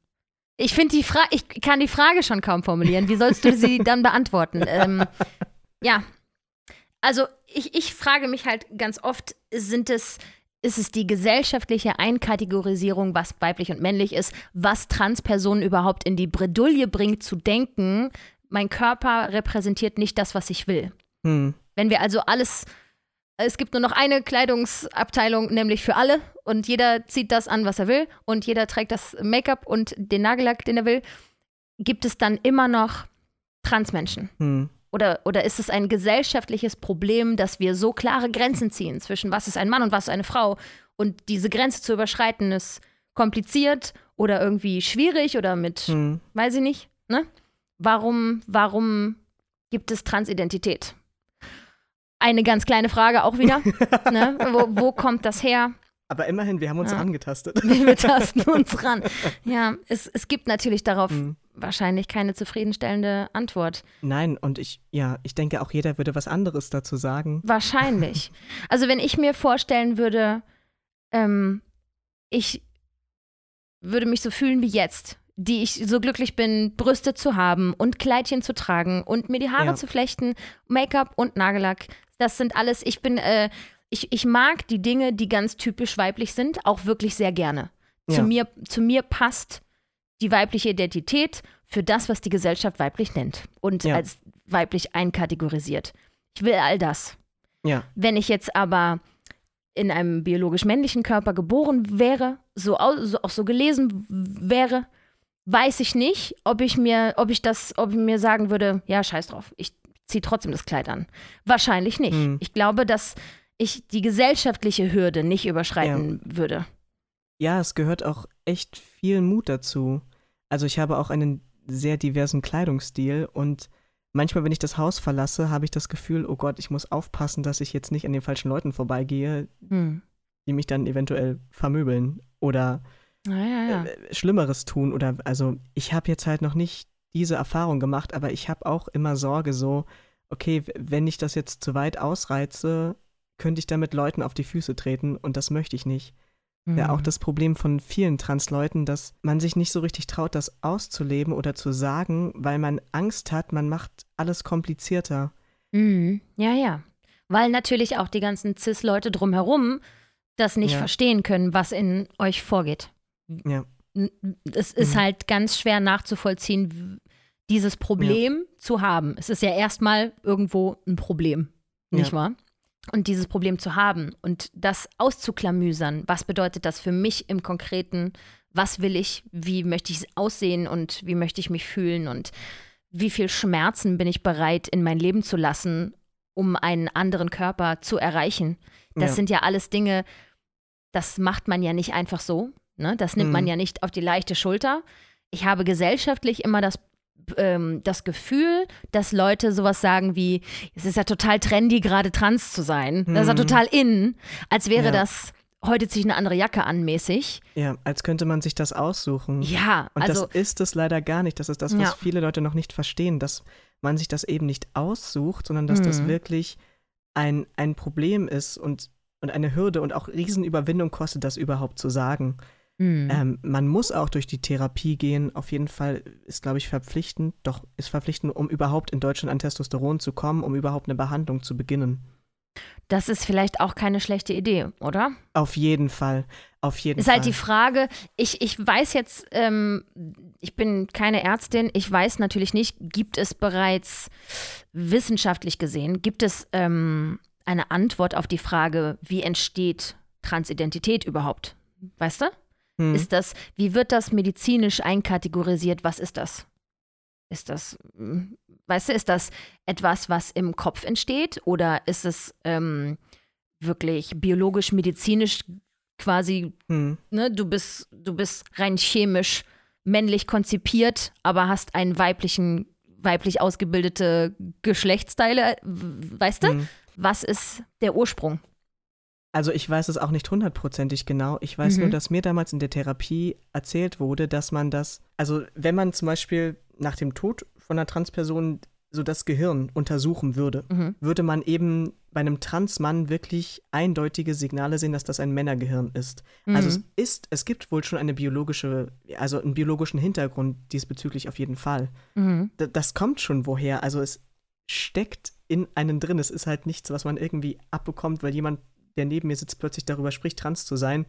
Ich finde die Frage, ich kann die Frage schon kaum formulieren. Wie sollst du sie dann beantworten? Ähm, ja, also ich, ich frage mich halt ganz oft, sind es, ist es die gesellschaftliche Einkategorisierung, was weiblich und männlich ist, was Transpersonen überhaupt in die Bredouille bringt, zu denken, mein Körper repräsentiert nicht das, was ich will. Hm. Wenn wir also alles, es gibt nur noch eine Kleidungsabteilung, nämlich für alle, und jeder zieht das an, was er will, und jeder trägt das Make-up und den Nagellack, den er will, gibt es dann immer noch Transmenschen? Hm. Oder, oder ist es ein gesellschaftliches Problem, dass wir so klare Grenzen ziehen zwischen was ist ein Mann und was ist eine Frau? Und diese Grenze zu überschreiten ist kompliziert oder irgendwie schwierig oder mit, Hm. weiß ich nicht, ne? Warum, warum gibt es Transidentität? Eine ganz kleine Frage auch wieder. ne? wo, wo kommt das her? Aber immerhin, wir haben uns Ja. angetastet. Wir tasten uns ran. Ja, es, es gibt natürlich darauf Hm. wahrscheinlich keine zufriedenstellende Antwort. Nein, und ich, ja, ich denke auch jeder würde was anderes dazu sagen. Wahrscheinlich. Also wenn ich mir vorstellen würde, ähm, ich würde mich so fühlen wie jetzt, die ich so glücklich bin, Brüste zu haben und Kleidchen zu tragen und mir die Haare Ja. zu flechten, Make-up und Nagellack. Das sind alles, ich bin, äh, ich, ich mag die Dinge, die ganz typisch weiblich sind, auch wirklich sehr gerne. Zu, Ja. mir, zu mir passt die weibliche Identität für das, was die Gesellschaft weiblich nennt und Ja. als weiblich einkategorisiert. Ich will all das. Ja, Wenn ich jetzt aber in einem biologisch männlichen Körper geboren wäre, so, so auch so gelesen wäre, weiß ich nicht, ob ich mir, ob ich das, ob ich mir sagen würde, ja, scheiß drauf, ich ziehe trotzdem das Kleid an. Wahrscheinlich nicht. Hm. Ich glaube, dass ich die gesellschaftliche Hürde nicht überschreiten würde. ja, es gehört auch echt viel Mut dazu. Also ich habe auch einen sehr diversen Kleidungsstil und manchmal, wenn ich das Haus verlasse, habe ich das Gefühl, oh Gott, ich muss aufpassen, dass ich jetzt nicht an den falschen Leuten vorbeigehe, Hm. die mich dann eventuell vermöbeln oder Ja, ja, ja. äh, Schlimmeres tun. Oder also ich habe jetzt halt noch nicht diese Erfahrung gemacht, aber ich habe auch immer Sorge so, okay, wenn ich das jetzt zu weit ausreize, könnte ich damit Leuten auf die Füße treten und das möchte ich nicht. Ja, auch Hm. das Problem von vielen Transleuten, dass man sich nicht so richtig traut, das auszuleben oder zu sagen, weil man Angst hat, man macht alles komplizierter. Mhm. Ja, ja. Weil natürlich auch die ganzen Cis-Leute drumherum das nicht Ja. verstehen können, was in euch vorgeht. Ja. Es ist Mhm. halt ganz schwer nachzuvollziehen, dieses Problem zu haben. Es ist ja erstmal irgendwo ein Problem, nicht Ja. wahr? Und dieses Problem zu haben und das auszuklamüsern, was bedeutet das für mich im Konkreten? Was will ich? Wie möchte ich aussehen und wie möchte ich mich fühlen? Und wie viel Schmerzen bin ich bereit, in mein Leben zu lassen, um einen anderen Körper zu erreichen? Das Ja. sind ja alles Dinge, das macht man ja nicht einfach so. Ne? Das nimmt man Mhm. ja nicht auf die leichte Schulter. Ich habe gesellschaftlich immer das, ähm, das Gefühl, dass Leute sowas sagen wie, es ist ja total trendy, gerade trans zu sein. Das ist ja Mhm. total in, als wäre Ja. das, heute ziehe ich eine andere Jacke an mäßig. Ja, als könnte man sich das aussuchen. Ja, Und also das ist es leider gar nicht. Das ist das, was Ja. viele Leute noch nicht verstehen, dass man sich das eben nicht aussucht, sondern dass das Mhm. wirklich ein, ein Problem ist und, und eine Hürde und auch Riesenüberwindung kostet, das überhaupt zu sagen. Mh. Ähm, man muss auch durch die Therapie gehen. Auf jeden Fall ist, glaube ich, verpflichtend, doch ist verpflichtend, um überhaupt in Deutschland an Testosteron zu kommen, um überhaupt eine Behandlung zu beginnen. das ist vielleicht auch keine schlechte Idee, oder? Auf jeden Fall. Auf jeden Ist Fall. halt die Frage, ich, ich weiß jetzt, ähm, ich bin keine Ärztin, ich weiß natürlich nicht, gibt es bereits wissenschaftlich gesehen, gibt es ähm, eine Antwort auf die Frage, wie entsteht Transidentität überhaupt? Weißt du? Hm. Ist das, wie wird das medizinisch einkategorisiert? Was ist das? Ist das, hm, weißt du, ist das etwas, was im Kopf entsteht oder ist es ähm, wirklich biologisch-medizinisch quasi Hm. ne, du bist, du bist rein chemisch männlich konzipiert, aber hast einen weiblichen, weiblich ausgebildete Geschlechtsteile, weißt du? Hm. Was ist der Ursprung? Also ich weiß es auch nicht hundertprozentig genau. Ich weiß nur, Mhm. dass mir damals in der Therapie erzählt wurde, dass man das, also wenn man zum Beispiel nach dem Tod von einer Transperson so das Gehirn untersuchen würde, Mhm. würde man eben bei einem Transmann wirklich eindeutige Signale sehen, dass das ein Männergehirn ist. Also es Mhm. ist, es gibt wohl schon eine biologische, also einen biologischen Hintergrund diesbezüglich auf jeden Fall. Mhm. Das kommt schon woher. Also es steckt in einen drin. Es ist halt nichts, was man irgendwie abbekommt, weil jemand, der neben mir sitzt, plötzlich darüber spricht, trans zu sein.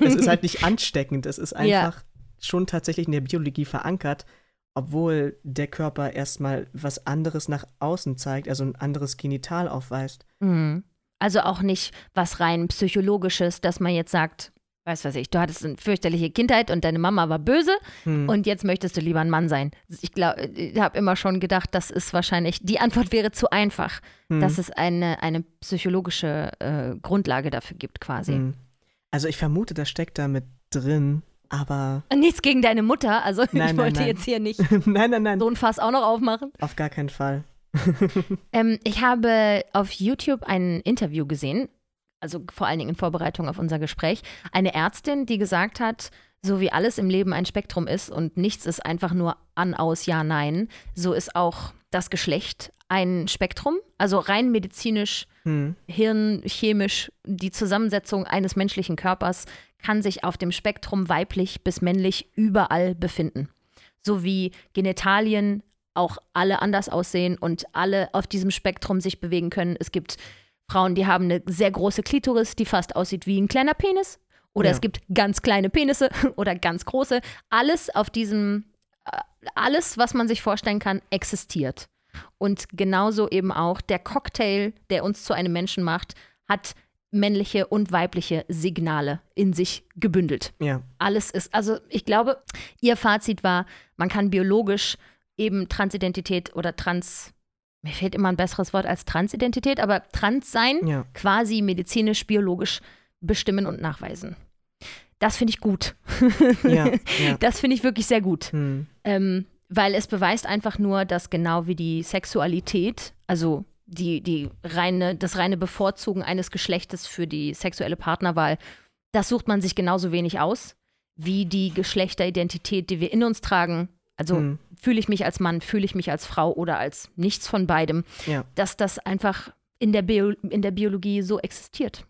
es ist halt nicht ansteckend. Es ist einfach ja. schon tatsächlich in der Biologie verankert, obwohl der Körper erstmal was anderes nach außen zeigt, also ein anderes Genital aufweist. Mhm. Also auch nicht was rein psychologisches, dass man jetzt sagt, weiß was ich, du hattest eine fürchterliche Kindheit und deine Mama war böse hm. und jetzt möchtest du lieber ein Mann sein. Ich glaube, ich habe immer schon gedacht, das ist wahrscheinlich, die Antwort wäre zu einfach, hm. dass es eine, eine psychologische äh, Grundlage dafür gibt quasi. Hm. Also ich vermute, das steckt da mit drin, aber. Nichts gegen deine Mutter, also nein, ich wollte nein. jetzt hier nicht nein, nein, nein. so ein Fass auch noch aufmachen. Auf gar keinen Fall. ähm, ich habe auf YouTube ein Interview gesehen also vor allen Dingen in Vorbereitung auf unser Gespräch, eine Ärztin, die gesagt hat, so wie alles im Leben ein Spektrum ist und nichts ist einfach nur an, aus, ja, nein, so ist auch das Geschlecht ein Spektrum, also rein medizinisch, hm. hirnchemisch, die Zusammensetzung eines menschlichen Körpers kann sich auf dem Spektrum weiblich bis männlich überall befinden. So wie Genitalien auch alle anders aussehen und alle auf diesem Spektrum sich bewegen können. Es gibt Frauen, die haben eine sehr große Klitoris, die fast aussieht wie ein kleiner Penis. Oder ja. es gibt ganz kleine Penisse oder ganz große. Alles auf diesem, äh, alles, was man sich vorstellen kann, existiert. Und genauso eben auch der Cocktail, der uns zu einem Menschen macht, hat männliche und weibliche Signale in sich gebündelt. Ja. Alles ist, also ich glaube, ihr Fazit war, man kann biologisch eben Transidentität oder Trans mir fehlt immer ein besseres Wort als Transidentität, aber Transsein ja. quasi medizinisch, biologisch bestimmen und nachweisen. Das finde ich gut. Ja, ja. Das finde ich wirklich sehr gut. Hm. Ähm, weil es beweist einfach nur, dass genau wie die Sexualität, also die, die reine, das reine Bevorzugen eines Geschlechtes für die sexuelle Partnerwahl, das sucht man sich genauso wenig aus, wie die Geschlechteridentität, die wir in uns tragen, also mhm. fühle ich mich als Mann, fühle ich mich als Frau oder als nichts von beidem, ja. dass das einfach in der, Bio in der Biologie so existiert.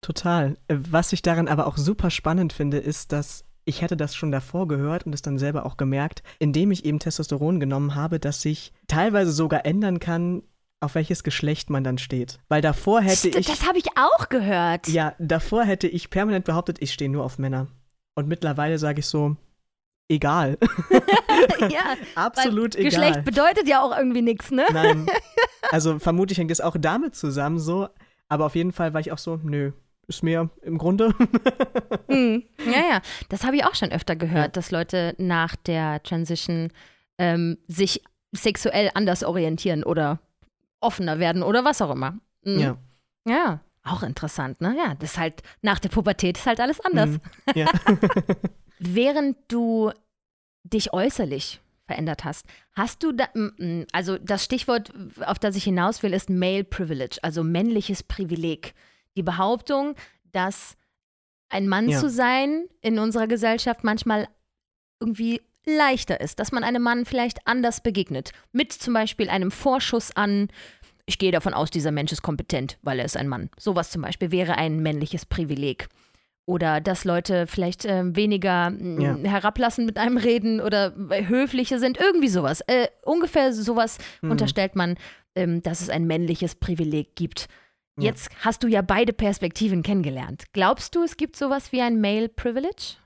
Total. Äh, was ich daran aber auch super spannend finde, ist, dass ich hätte das schon davor gehört und es dann selber auch gemerkt, indem ich eben Testosteron genommen habe, dass sich teilweise sogar ändern kann, auf welches Geschlecht man dann steht. Weil davor hätte ich. Das habe ich auch gehört. Ja, davor hätte ich permanent behauptet, ich stehe nur auf Männer. Und mittlerweile sage ich so, egal. ja, absolut egal. Geschlecht bedeutet ja auch irgendwie nichts, ne? Nein. Also vermutlich hängt es auch damit zusammen so, aber auf jeden Fall war ich auch so, nö, ist mir im Grunde. hm. Ja, ja, das habe ich auch schon öfter gehört, ja. dass Leute nach der Transition ähm, sich sexuell anders orientieren oder offener werden oder was auch immer. Mhm. Ja. Ja, auch interessant, ne? Ja, das ist halt nach der Pubertät ist halt alles anders. Mhm. Ja. Während du dich äußerlich verändert hast, hast du da, also das Stichwort, auf das ich hinaus will, ist Male Privilege, also männliches Privileg. Die Behauptung, dass ein Mann ja. zu sein in unserer Gesellschaft manchmal irgendwie leichter ist, dass man einem Mann vielleicht anders begegnet. Mit zum Beispiel einem Vorschuss an, ich gehe davon aus, dieser Mensch ist kompetent, weil er ist ein Mann. Sowas zum Beispiel wäre ein männliches Privileg oder dass Leute vielleicht äh, weniger mm, ja. herablassen mit einem reden oder höflicher sind, irgendwie sowas. Äh, ungefähr sowas mhm. unterstellt man, ähm, dass es ein männliches Privileg gibt. Ja. Jetzt hast du ja beide Perspektiven kennengelernt. Glaubst du, es gibt sowas wie ein Male Privilege?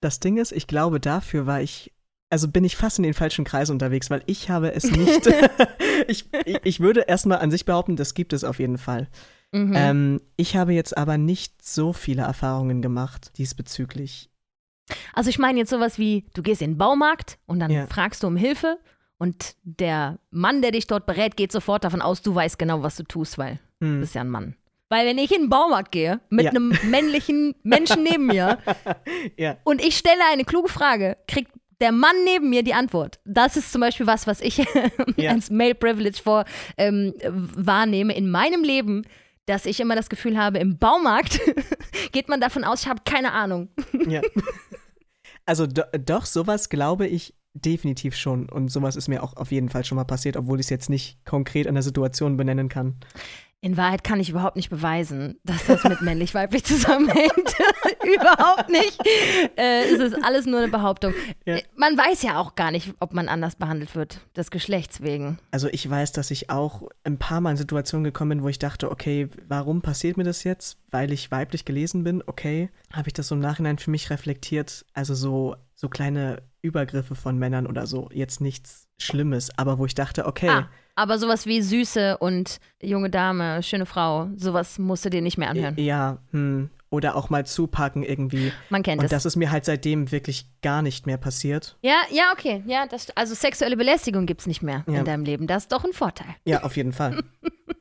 Das Ding ist, ich glaube, dafür war ich also bin ich fast in den falschen Kreisen unterwegs, weil ich habe es nicht. ich, ich würde erstmal an sich behaupten, das gibt es auf jeden Fall. Mhm. Ähm, ich habe jetzt aber nicht so viele Erfahrungen gemacht diesbezüglich. Also ich meine jetzt sowas wie, du gehst in den Baumarkt und dann ja. fragst du um Hilfe und der Mann, der dich dort berät, geht sofort davon aus, du weißt genau, was du tust, weil mhm. du bist ja ein Mann. Weil wenn ich in den Baumarkt gehe mit ja. einem männlichen Menschen neben mir ja. und ich stelle eine kluge Frage, kriegt der Mann neben mir die Antwort. Das ist zum Beispiel was, was ich ja. als Male Privilege vor ähm, wahrnehme in meinem Leben dass ich immer das Gefühl habe, im Baumarkt geht man davon aus, ich habe keine Ahnung. ja. Also do, doch, sowas glaube ich definitiv schon. Und sowas ist mir auch auf jeden Fall schon mal passiert, obwohl ich es jetzt nicht konkret an der Situation benennen kann. In Wahrheit kann ich überhaupt nicht beweisen, dass das mit männlich-weiblich zusammenhängt. überhaupt nicht. Äh, es ist alles nur eine Behauptung. Ja. Äh, Man weiß ja auch gar nicht, ob man anders behandelt wird, des Geschlechts wegen. Also ich weiß, dass ich auch ein paar Mal in Situationen gekommen bin, wo ich dachte, okay, warum passiert mir das jetzt? Weil ich weiblich gelesen bin, okay. Habe ich das so im Nachhinein für mich reflektiert? Also so, so kleine Übergriffe von Männern oder so. Jetzt nichts Schlimmes, aber wo ich dachte, okay. Ah, aber sowas wie Süße und junge Dame, schöne Frau, sowas musst du dir nicht mehr anhören. Ja, hm. Oder auch mal zupacken irgendwie. Man kennt Und es. das ist mir halt seitdem wirklich gar nicht mehr passiert. Ja, ja, okay. Ja, das, also sexuelle Belästigung gibt es nicht mehr Ja. in deinem Leben. Das ist doch ein Vorteil. Ja, auf jeden Fall.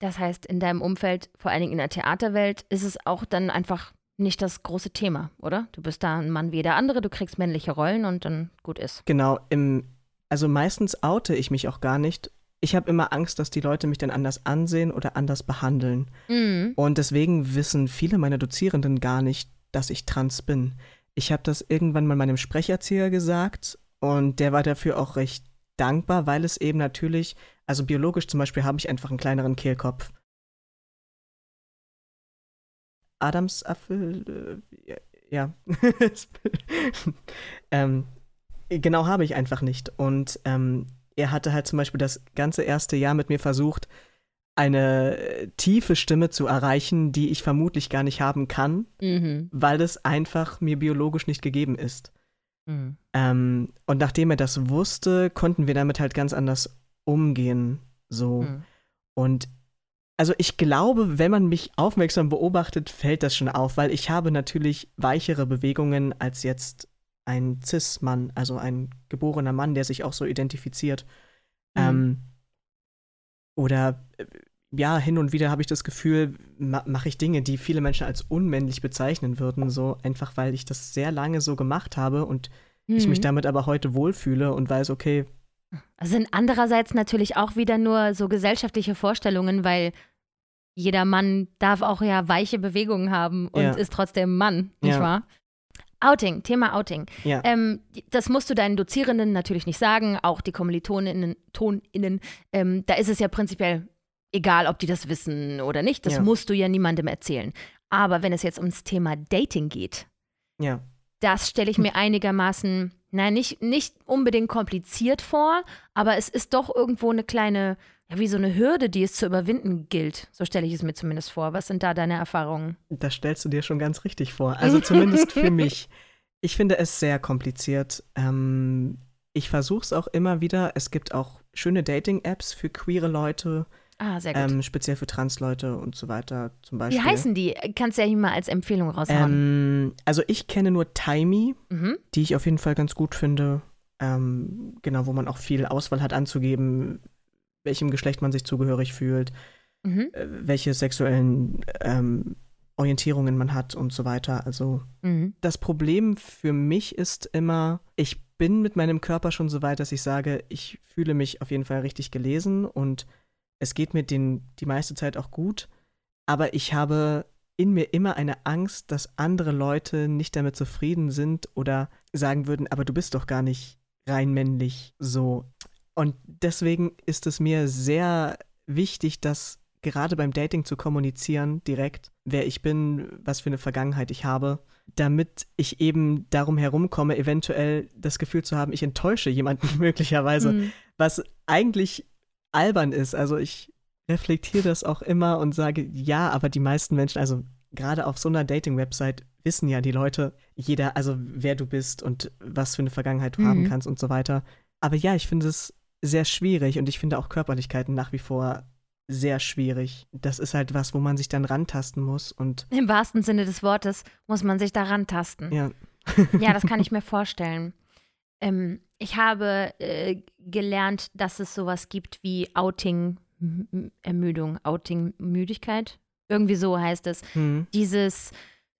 Das heißt, in deinem Umfeld, vor allen Dingen in der Theaterwelt, ist es auch dann einfach nicht das große Thema, oder? Du bist da ein Mann wie jeder andere, du kriegst männliche Rollen und dann gut ist. Genau, im, also meistens oute ich mich auch gar nicht. Ich habe immer Angst, dass die Leute mich dann anders ansehen oder anders behandeln. Mhm. Und deswegen wissen viele meiner Dozierenden gar nicht, dass ich trans bin. Ich habe das irgendwann mal meinem Sprecherzieher gesagt und der war dafür auch recht dankbar, weil es eben natürlich, also biologisch zum Beispiel habe ich einfach einen kleineren Kehlkopf. Adamsapfel, äh, ja. ähm, genau habe ich einfach nicht. Und ähm, er hatte halt zum Beispiel das ganze erste Jahr mit mir versucht, eine äh, tiefe Stimme zu erreichen, die ich vermutlich gar nicht haben kann, Mhm. weil es einfach mir biologisch nicht gegeben ist. Mhm. Ähm, und nachdem er das wusste, konnten wir damit halt ganz anders umgehen. So. Mhm. Und also ich glaube, wenn man mich aufmerksam beobachtet, fällt das schon auf, weil ich habe natürlich weichere Bewegungen als jetzt ein Cis-Mann, also ein geborener Mann, der sich auch so identifiziert. Mhm. Ähm, oder äh, ja, hin und wieder habe ich das Gefühl, ma mache ich Dinge, die viele Menschen als unmännlich bezeichnen würden, so einfach weil ich das sehr lange so gemacht habe und ich mich Mhm. damit aber heute wohlfühle und weiß, okay, Das sind andererseits natürlich auch wieder nur so gesellschaftliche Vorstellungen, weil jeder Mann darf auch ja weiche Bewegungen haben und Ja. ist trotzdem Mann, nicht Ja. wahr? Outing, Thema Outing. ja. Ähm, das musst du deinen Dozierenden natürlich nicht sagen, auch die Kommilitoninnen, Toninnen. Ähm, da ist es ja prinzipiell egal, ob die das wissen oder nicht. Das musst du ja niemandem erzählen. Aber wenn es jetzt ums Thema Dating geht, ja. das stelle ich mir einigermaßen, nein, nicht, nicht unbedingt kompliziert vor, aber es ist doch irgendwo eine kleine, ja, wie so eine Hürde, die es zu überwinden gilt. So stelle ich es mir zumindest vor. Was sind da deine Erfahrungen? Das stellst du dir schon ganz richtig vor. Also zumindest für mich. Ich finde es sehr kompliziert. Ähm, ich versuche es auch immer wieder. Es gibt auch schöne Dating-Apps für queere Leute, Ah, sehr gut. ähm, speziell für Trans-Leute und so weiter zum wie Beispiel. heißen die? Kannst du ja hier mal als Empfehlung raushauen. Ähm, also ich kenne nur Timey, mhm. die ich auf jeden Fall ganz gut finde. Ähm, genau, wo man auch viel Auswahl hat anzugeben, welchem Geschlecht man sich zugehörig fühlt, Mhm. äh, welche sexuellen ähm, Orientierungen man hat und so weiter. Also Mhm. das Problem für mich ist immer, ich bin mit meinem Körper schon so weit, dass ich sage, ich fühle mich auf jeden Fall richtig gelesen und es geht mir den, die meiste Zeit auch gut, aber ich habe in mir immer eine Angst, dass andere Leute nicht damit zufrieden sind oder sagen würden, aber du bist doch gar nicht rein männlich so. Und deswegen ist es mir sehr wichtig, dass gerade beim Dating zu kommunizieren direkt, wer ich bin, was für eine Vergangenheit ich habe, damit ich eben darum herumkomme, eventuell das Gefühl zu haben, ich enttäusche jemanden möglicherweise, Mhm. was eigentlich albern ist. Also ich reflektiere das auch immer und sage, ja, aber die meisten Menschen, also gerade auf so einer Dating-Website wissen ja die Leute, jeder, also wer du bist und was für eine Vergangenheit du haben Mhm. kannst und so weiter. Aber ja, ich finde es sehr schwierig und ich finde auch Körperlichkeiten nach wie vor sehr schwierig. Das ist halt was, wo man sich dann rantasten muss und Im wahrsten Sinne des Wortes muss man sich daran tasten. ja. Ja, das kann ich mir vorstellen. Ähm, ich habe äh, gelernt, dass es sowas gibt wie Outing-Ermüdung, Outing-Müdigkeit. Irgendwie so heißt es. Hm. Dieses,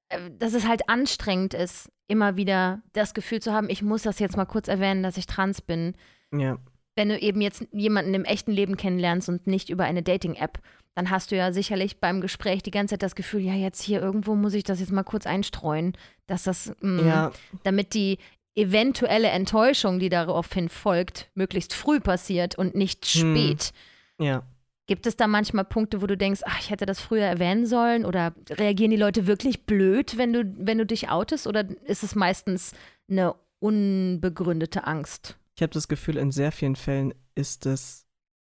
äh, dass es halt anstrengend ist, immer wieder das Gefühl zu haben, ich muss das jetzt mal kurz erwähnen, dass ich trans bin. Ja. Wenn du eben jetzt jemanden im echten Leben kennenlernst und nicht über eine Dating-App, dann hast du ja sicherlich beim Gespräch die ganze Zeit das Gefühl, ja, jetzt hier irgendwo muss ich das jetzt mal kurz einstreuen, dass das, mh, Ja, damit die eventuelle Enttäuschung, die daraufhin folgt, möglichst früh passiert und nicht Hm. spät. ja. Gibt es da manchmal Punkte, wo du denkst, ach, ich hätte das früher erwähnen sollen? Oder reagieren die Leute wirklich blöd, wenn du, wenn du dich outest? Oder ist es meistens eine unbegründete Angst? Ich habe das Gefühl, in sehr vielen Fällen ist es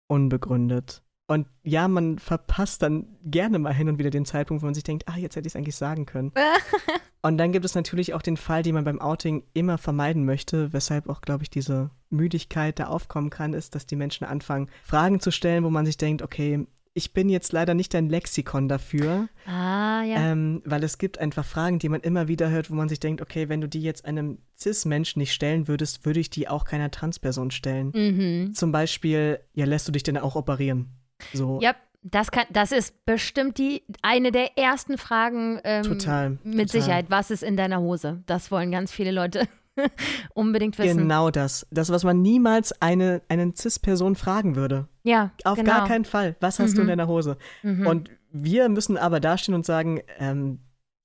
unbegründet. Und ja, man verpasst dann gerne mal hin und wieder den Zeitpunkt, wo man sich denkt, ah, jetzt hätte ich es eigentlich sagen können. und dann gibt es natürlich auch den Fall, den man beim Outing immer vermeiden möchte, weshalb auch, glaube ich, diese Müdigkeit da aufkommen kann, ist, dass die Menschen anfangen, Fragen zu stellen, wo man sich denkt, okay, ich bin jetzt leider nicht ein Lexikon dafür. Ah, ja. Ähm, weil es gibt einfach Fragen, die man immer wieder hört, wo man sich denkt, okay, wenn du die jetzt einem Cis-Menschen nicht stellen würdest, würde ich die auch keiner Transperson stellen. Mhm. Zum Beispiel, ja, lässt du dich denn auch operieren? So. Ja, das, kann, das ist bestimmt die eine der ersten Fragen. Ähm, Total. Mit total. Sicherheit. Was ist in deiner Hose? Das wollen ganz viele Leute unbedingt wissen. Genau das. Das, was man niemals eine, einen Cis-Person fragen würde. Ja, Auf genau. gar keinen Fall. Was hast du in Mhm. deiner Hose? Mhm. Und wir müssen aber dastehen und sagen, ähm,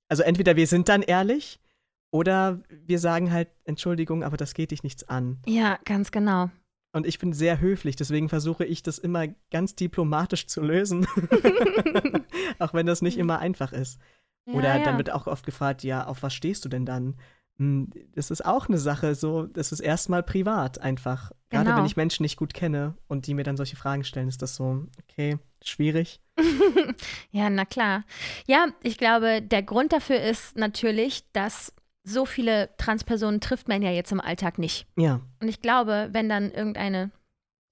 also entweder wir sind dann ehrlich oder wir sagen halt, Entschuldigung, aber das geht dich nichts an. ja, ganz genau. Und ich bin sehr höflich, deswegen versuche ich das immer ganz diplomatisch zu lösen. auch wenn das nicht immer einfach ist. Oder ja, ja. dann wird auch oft gefragt, ja, auf was stehst du denn dann? Hm, Das ist auch eine Sache, so, das ist erstmal privat einfach. Gerade Genau. wenn ich Menschen nicht gut kenne und die mir dann solche Fragen stellen, ist das so, okay, schwierig. Ja, na klar. Ja, ich glaube, der Grund dafür ist natürlich, dass so viele Transpersonen trifft man ja jetzt im Alltag nicht. Ja, Und ich glaube, wenn dann irgendeine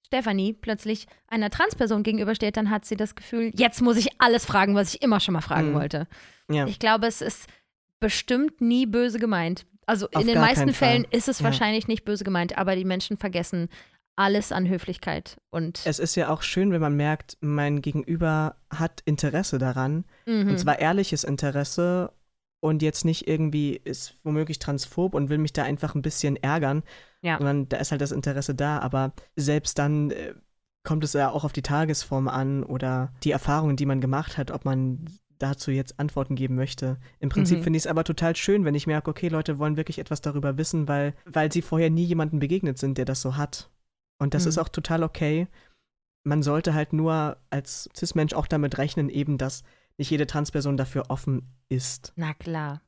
Stefanie plötzlich einer Transperson gegenübersteht, dann hat sie das Gefühl, jetzt muss ich alles fragen, was ich immer schon mal fragen Mhm. wollte. ja, Ich glaube, es ist bestimmt nie böse gemeint. Also Auf in den meisten keinen Fall. Fällen ist es Ja. wahrscheinlich nicht böse gemeint, aber die Menschen vergessen alles an Höflichkeit und es ist ja auch schön, wenn man merkt, mein Gegenüber hat Interesse daran. Mhm. Und zwar ehrliches Interesse und jetzt nicht irgendwie ist womöglich transphob und will mich da einfach ein bisschen ärgern. Ja. Sondern da ist halt das Interesse da. Aber selbst dann äh, kommt es ja auch auf die Tagesform an oder die Erfahrungen, die man gemacht hat, ob man dazu jetzt Antworten geben möchte. Im Prinzip Mhm. finde ich es aber total schön, wenn ich merke, okay, Leute wollen wirklich etwas darüber wissen, weil, weil sie vorher nie jemandem begegnet sind, der das so hat. Und das Mhm. ist auch total okay. Man sollte halt nur als Cis-Mensch auch damit rechnen, eben, dass nicht jede Transperson dafür offen ist. Na klar,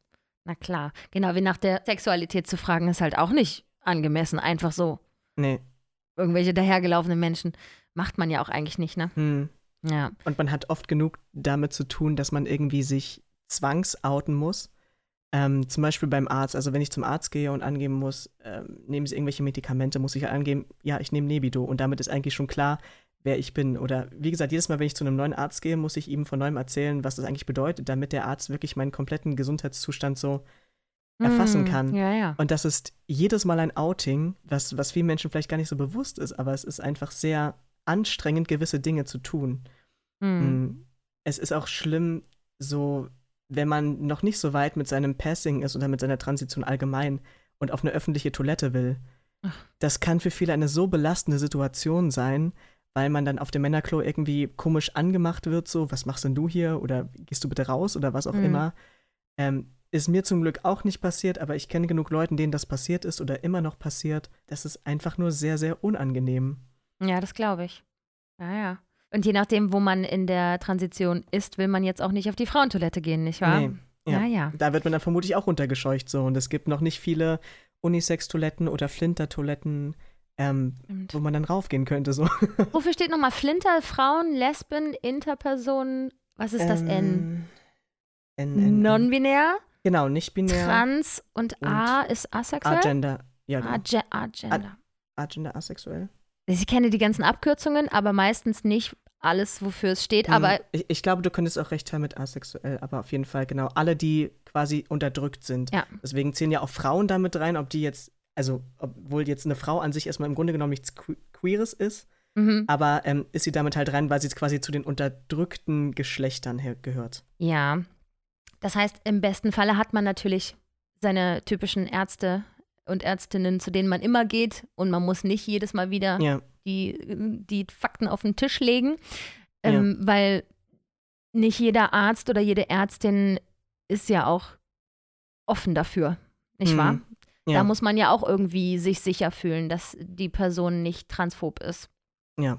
na klar. Genau wie nach der Sexualität zu fragen, ist halt auch nicht angemessen. Einfach so. Nee. Irgendwelche dahergelaufenen Menschen macht man ja auch eigentlich nicht, ne? Hm. Ja. Und man hat oft genug damit zu tun, dass man irgendwie sich zwangsouten muss. Ähm, zum Beispiel beim Arzt. Also wenn ich zum Arzt gehe und angeben muss, ähm, nehmen Sie irgendwelche Medikamente, muss ich angeben, ja, ich nehme Nebido. Und damit ist eigentlich schon klar, wer ich bin. Oder wie gesagt, jedes Mal, wenn ich zu einem neuen Arzt gehe, muss ich ihm von neuem erzählen, was das eigentlich bedeutet, damit der Arzt wirklich meinen kompletten Gesundheitszustand so erfassen Mm, kann. Ja, ja. Und das ist jedes Mal ein Outing, was, was vielen Menschen vielleicht gar nicht so bewusst ist, aber es ist einfach sehr anstrengend, gewisse Dinge zu tun. Mm. Es ist auch schlimm, so, wenn man noch nicht so weit mit seinem Passing ist oder mit seiner Transition allgemein und auf eine öffentliche Toilette will. Das kann für viele eine so belastende Situation sein, weil man dann auf dem Männerklo irgendwie komisch angemacht wird, so, was machst denn du hier? Oder gehst du bitte raus oder was auch Mhm. immer. Ähm, ist mir zum Glück auch nicht passiert, aber ich kenne genug Leuten, denen das passiert ist oder immer noch passiert. Das ist einfach nur sehr, sehr unangenehm. Ja, das glaube ich. Ja, ja. Und je nachdem, wo man in der Transition ist, will man jetzt auch nicht auf die Frauentoilette gehen, nicht wahr? Nee, ja. ja. ja. Da wird man dann vermutlich auch runtergescheucht so. Und es gibt noch nicht viele Unisex-Toiletten oder Flinter-Toiletten, ähm, Stimmt. wo man dann raufgehen könnte. So. Wofür steht nochmal Flinter, Frauen, Lesben, Interpersonen? Was ist das N? Ähm, N, N. Non-binär, Genau, nicht binär. trans und, A ist asexuell? Agender. Ja, genau. Age Agender. Agender asexuell. Ich kenne die ganzen Abkürzungen, aber meistens nicht alles, wofür es steht. Hm, Aber ich, ich glaube, du könntest auch recht haben mit asexuell, aber auf jeden Fall, genau. Alle, die quasi unterdrückt sind. Ja. Deswegen zählen ja auch Frauen damit rein, ob die jetzt, also, obwohl jetzt eine Frau an sich erstmal im Grunde genommen nichts Que- Queeres ist, mhm. aber ähm, ist sie damit halt rein, weil sie jetzt quasi zu den unterdrückten Geschlechtern gehört. ja. Das heißt, im besten Falle hat man natürlich seine typischen Ärzte und Ärztinnen, zu denen man immer geht und man muss nicht jedes Mal wieder Ja, die, die Fakten auf den Tisch legen, ähm, weil nicht jeder Arzt oder jede Ärztin ist ja auch offen dafür, nicht Mhm. wahr? Ja, Da muss man ja auch irgendwie sich sicher fühlen, dass die Person nicht transphob ist. ja.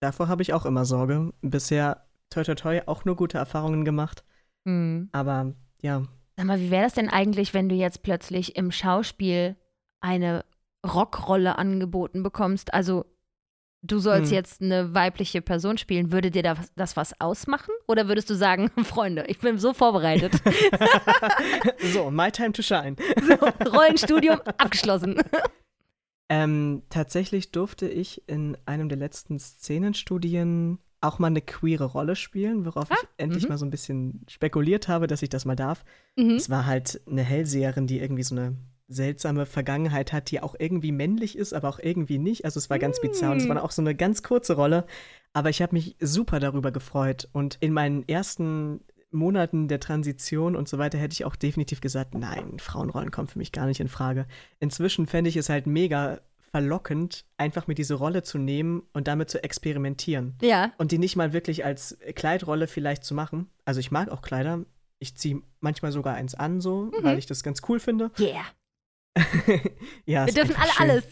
davor habe ich auch immer Sorge. Bisher, toi toi toi, auch nur gute Erfahrungen gemacht. Mhm. Aber ja, Sag mal, wie wäre das denn eigentlich, wenn du jetzt plötzlich im Schauspiel eine Rockrolle angeboten bekommst? Also du sollst Hm. jetzt eine weibliche Person spielen. Würde dir das, das was ausmachen? Oder würdest du sagen, Freunde, ich bin so vorbereitet. so, my time to shine. Rollenstudium abgeschlossen. Ähm, tatsächlich durfte ich in einem der letzten Szenenstudien auch mal eine queere Rolle spielen, worauf ich endlich mhm. mal so ein bisschen spekuliert habe, dass ich das mal darf. Mhm. Es war halt eine Hellseherin, die irgendwie so eine seltsame Vergangenheit hat, die auch irgendwie männlich ist, aber auch irgendwie nicht. Also es war ganz bizarr und es war auch so eine ganz kurze Rolle. Aber ich habe mich super darüber gefreut. Und in meinen ersten Monaten der Transition und so weiter hätte ich auch definitiv gesagt, nein, Frauenrollen kommen für mich gar nicht in Frage. Inzwischen fände ich es halt mega verlockend, einfach mir diese Rolle zu nehmen und damit zu experimentieren. Ja. Und die nicht mal wirklich als Kleidrolle vielleicht zu machen. Also ich mag auch Kleider. Ich ziehe manchmal sogar eins an, so, Mhm. weil ich das ganz cool finde. Yeah. ja, Wir dürfen alle schön. alles.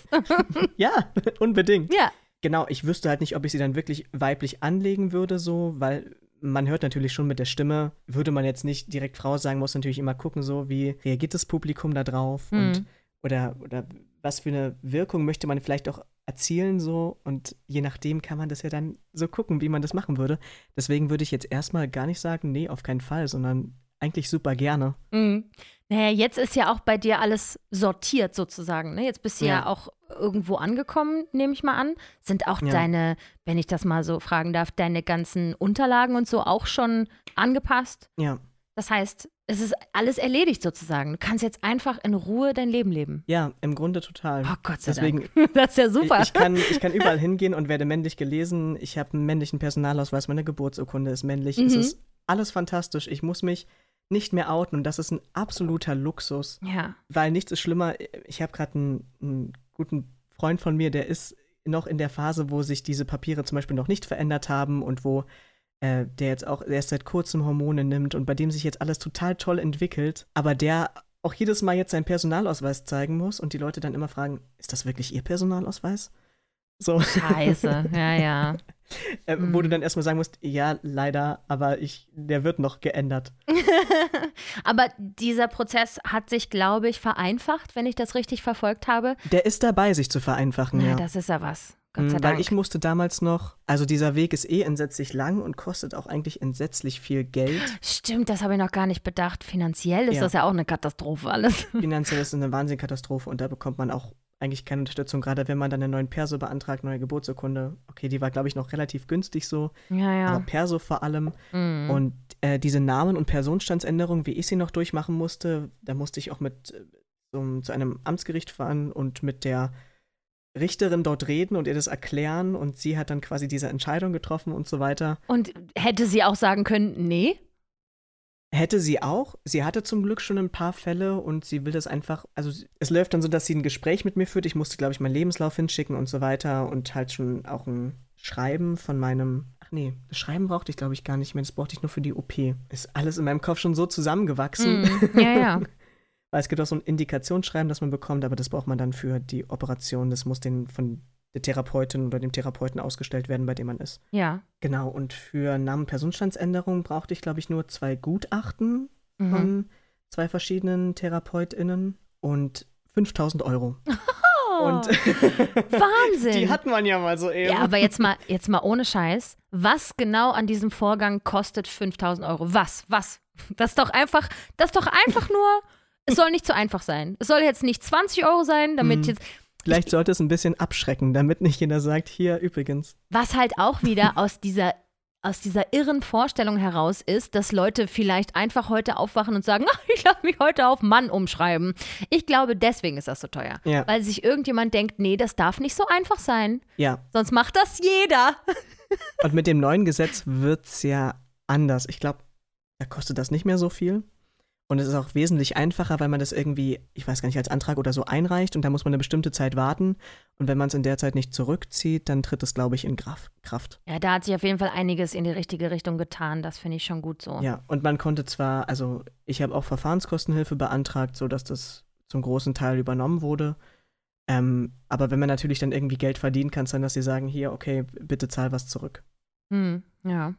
Ja, unbedingt. ja. Genau, ich wüsste halt nicht, ob ich sie dann wirklich weiblich anlegen würde, so, weil man hört natürlich schon mit der Stimme, würde man jetzt nicht direkt Frau sagen, muss natürlich immer gucken, so, wie reagiert das Publikum da drauf Mhm. und oder, oder was für eine Wirkung möchte man vielleicht auch erzielen, so, und je nachdem kann man das ja dann so gucken, wie man das machen würde. Deswegen würde ich jetzt erstmal gar nicht sagen, nee, auf keinen Fall, sondern eigentlich super gerne. Mhm. Naja, jetzt ist ja auch bei dir alles sortiert sozusagen. Ne? Jetzt bist du ja. Ja. auch irgendwo angekommen, nehme ich mal an. Sind auch Ja. deine, wenn ich das mal so fragen darf, deine ganzen Unterlagen und so auch schon angepasst? Ja. Das heißt, es ist alles erledigt sozusagen. Du kannst jetzt einfach in Ruhe dein Leben leben. Ja, im Grunde total. Oh Gott sei Deswegen, Dank. Das ist ja super. Ich, ich, kann, ich kann überall hingehen und werde männlich gelesen. Ich habe einen männlichen Personalausweis, meine Geburtsurkunde ist männlich. Es Mhm. ist alles fantastisch. Ich muss mich nicht mehr outen und das ist ein absoluter Luxus, ja. weil nichts ist schlimmer. Ich habe gerade einen, einen guten Freund von mir, der ist noch in der Phase, wo sich diese Papiere zum Beispiel noch nicht verändert haben und wo äh, der jetzt auch erst seit kurzem Hormone nimmt und bei dem sich jetzt alles total toll entwickelt, aber der auch jedes Mal jetzt seinen Personalausweis zeigen muss und die Leute dann immer fragen, ist das wirklich ihr Personalausweis? So. Scheiße. Ja, ja. Äh, Wo du Mhm. dann erstmal sagen musst, ja, leider, aber ich, der wird noch geändert. Aber dieser Prozess hat sich, glaube ich, vereinfacht, wenn ich das richtig verfolgt habe. Der ist dabei, sich zu vereinfachen, Na, ja. das ist ja was. Gott Mm, sei Weil Dank. ich musste damals noch, also dieser Weg ist eh entsetzlich lang und kostet auch eigentlich entsetzlich viel Geld. Stimmt, das habe ich noch gar nicht bedacht. Finanziell ist Ja. das ja auch eine Katastrophe alles. Finanziell ist es eine Wahnsinnskatastrophe und da bekommt man auch eigentlich keine Unterstützung, gerade wenn man dann einen neuen Perso beantragt, neue Geburtsurkunde. Okay, die war, glaube ich, noch relativ günstig so, Ja, ja. aber Perso vor allem. Mhm. Und äh, diese Namen- und Personenstandsänderung, wie ich sie noch durchmachen musste, da musste ich auch mit äh, zum, zu einem Amtsgericht fahren und mit der Richterin dort reden und ihr das erklären und sie hat dann quasi diese Entscheidung getroffen und so weiter. Und hätte sie auch sagen können, nee? Hätte sie auch. Sie hatte zum Glück schon ein paar Fälle und sie will das einfach. Also, es läuft dann so, dass sie ein Gespräch mit mir führt. Ich musste, glaube ich, meinen Lebenslauf hinschicken und so weiter und halt schon auch ein Schreiben von meinem. Ach nee, das Schreiben brauchte ich, glaube ich, gar nicht mehr. Das brauchte ich nur für die OP. Ist alles in meinem Kopf schon so zusammengewachsen. Mhm. Ja, ja. Weil es gibt auch so ein Indikationsschreiben, das man bekommt, aber das braucht man dann für die Operation. Das muss den von der Therapeutin oder dem Therapeuten ausgestellt werden, bei dem man ist. Ja. Genau, und für Namen- Personenstandsänderung brauchte ich, glaube ich, nur zwei Gutachten Mhm. von zwei verschiedenen TherapeutInnen und 5000 Euro. Oh, Und Wahnsinn. die hat man ja mal so eben. ja, aber jetzt mal, jetzt mal ohne Scheiß. Was genau an diesem Vorgang kostet 5000 Euro? Was? Was? Das ist doch einfach, das ist doch einfach nur, es soll nicht zu einfach sein. Es soll jetzt nicht 20 Euro sein, damit Mhm. jetzt, Vielleicht sollte es ein bisschen abschrecken, damit nicht jeder sagt, hier übrigens. was halt auch wieder aus dieser aus dieser irren Vorstellung heraus ist, dass Leute vielleicht einfach heute aufwachen und sagen, ach, ich lasse mich heute auf Mann umschreiben. Ich glaube, deswegen ist das so teuer. Ja. Weil sich irgendjemand denkt, nee, das darf nicht so einfach sein. Ja, Sonst macht das jeder. und mit dem neuen Gesetz wird es ja anders. Ich glaube, da kostet das nicht mehr so viel. Und es ist auch wesentlich einfacher, weil man das irgendwie, ich weiß gar nicht, als Antrag oder so einreicht und da muss man eine bestimmte Zeit warten. Und wenn man es in der Zeit nicht zurückzieht, dann tritt es, glaube ich, in Kraft. Ja, da hat sich auf jeden Fall einiges in die richtige Richtung getan. Das finde ich schon gut so. Ja, und man konnte zwar, also ich habe auch Verfahrenskostenhilfe beantragt, sodass das zum großen Teil übernommen wurde. Ähm, aber wenn man natürlich dann irgendwie Geld verdienen kann, dann, dass sie sagen, hier, okay, bitte zahl was zurück. Hm, ja.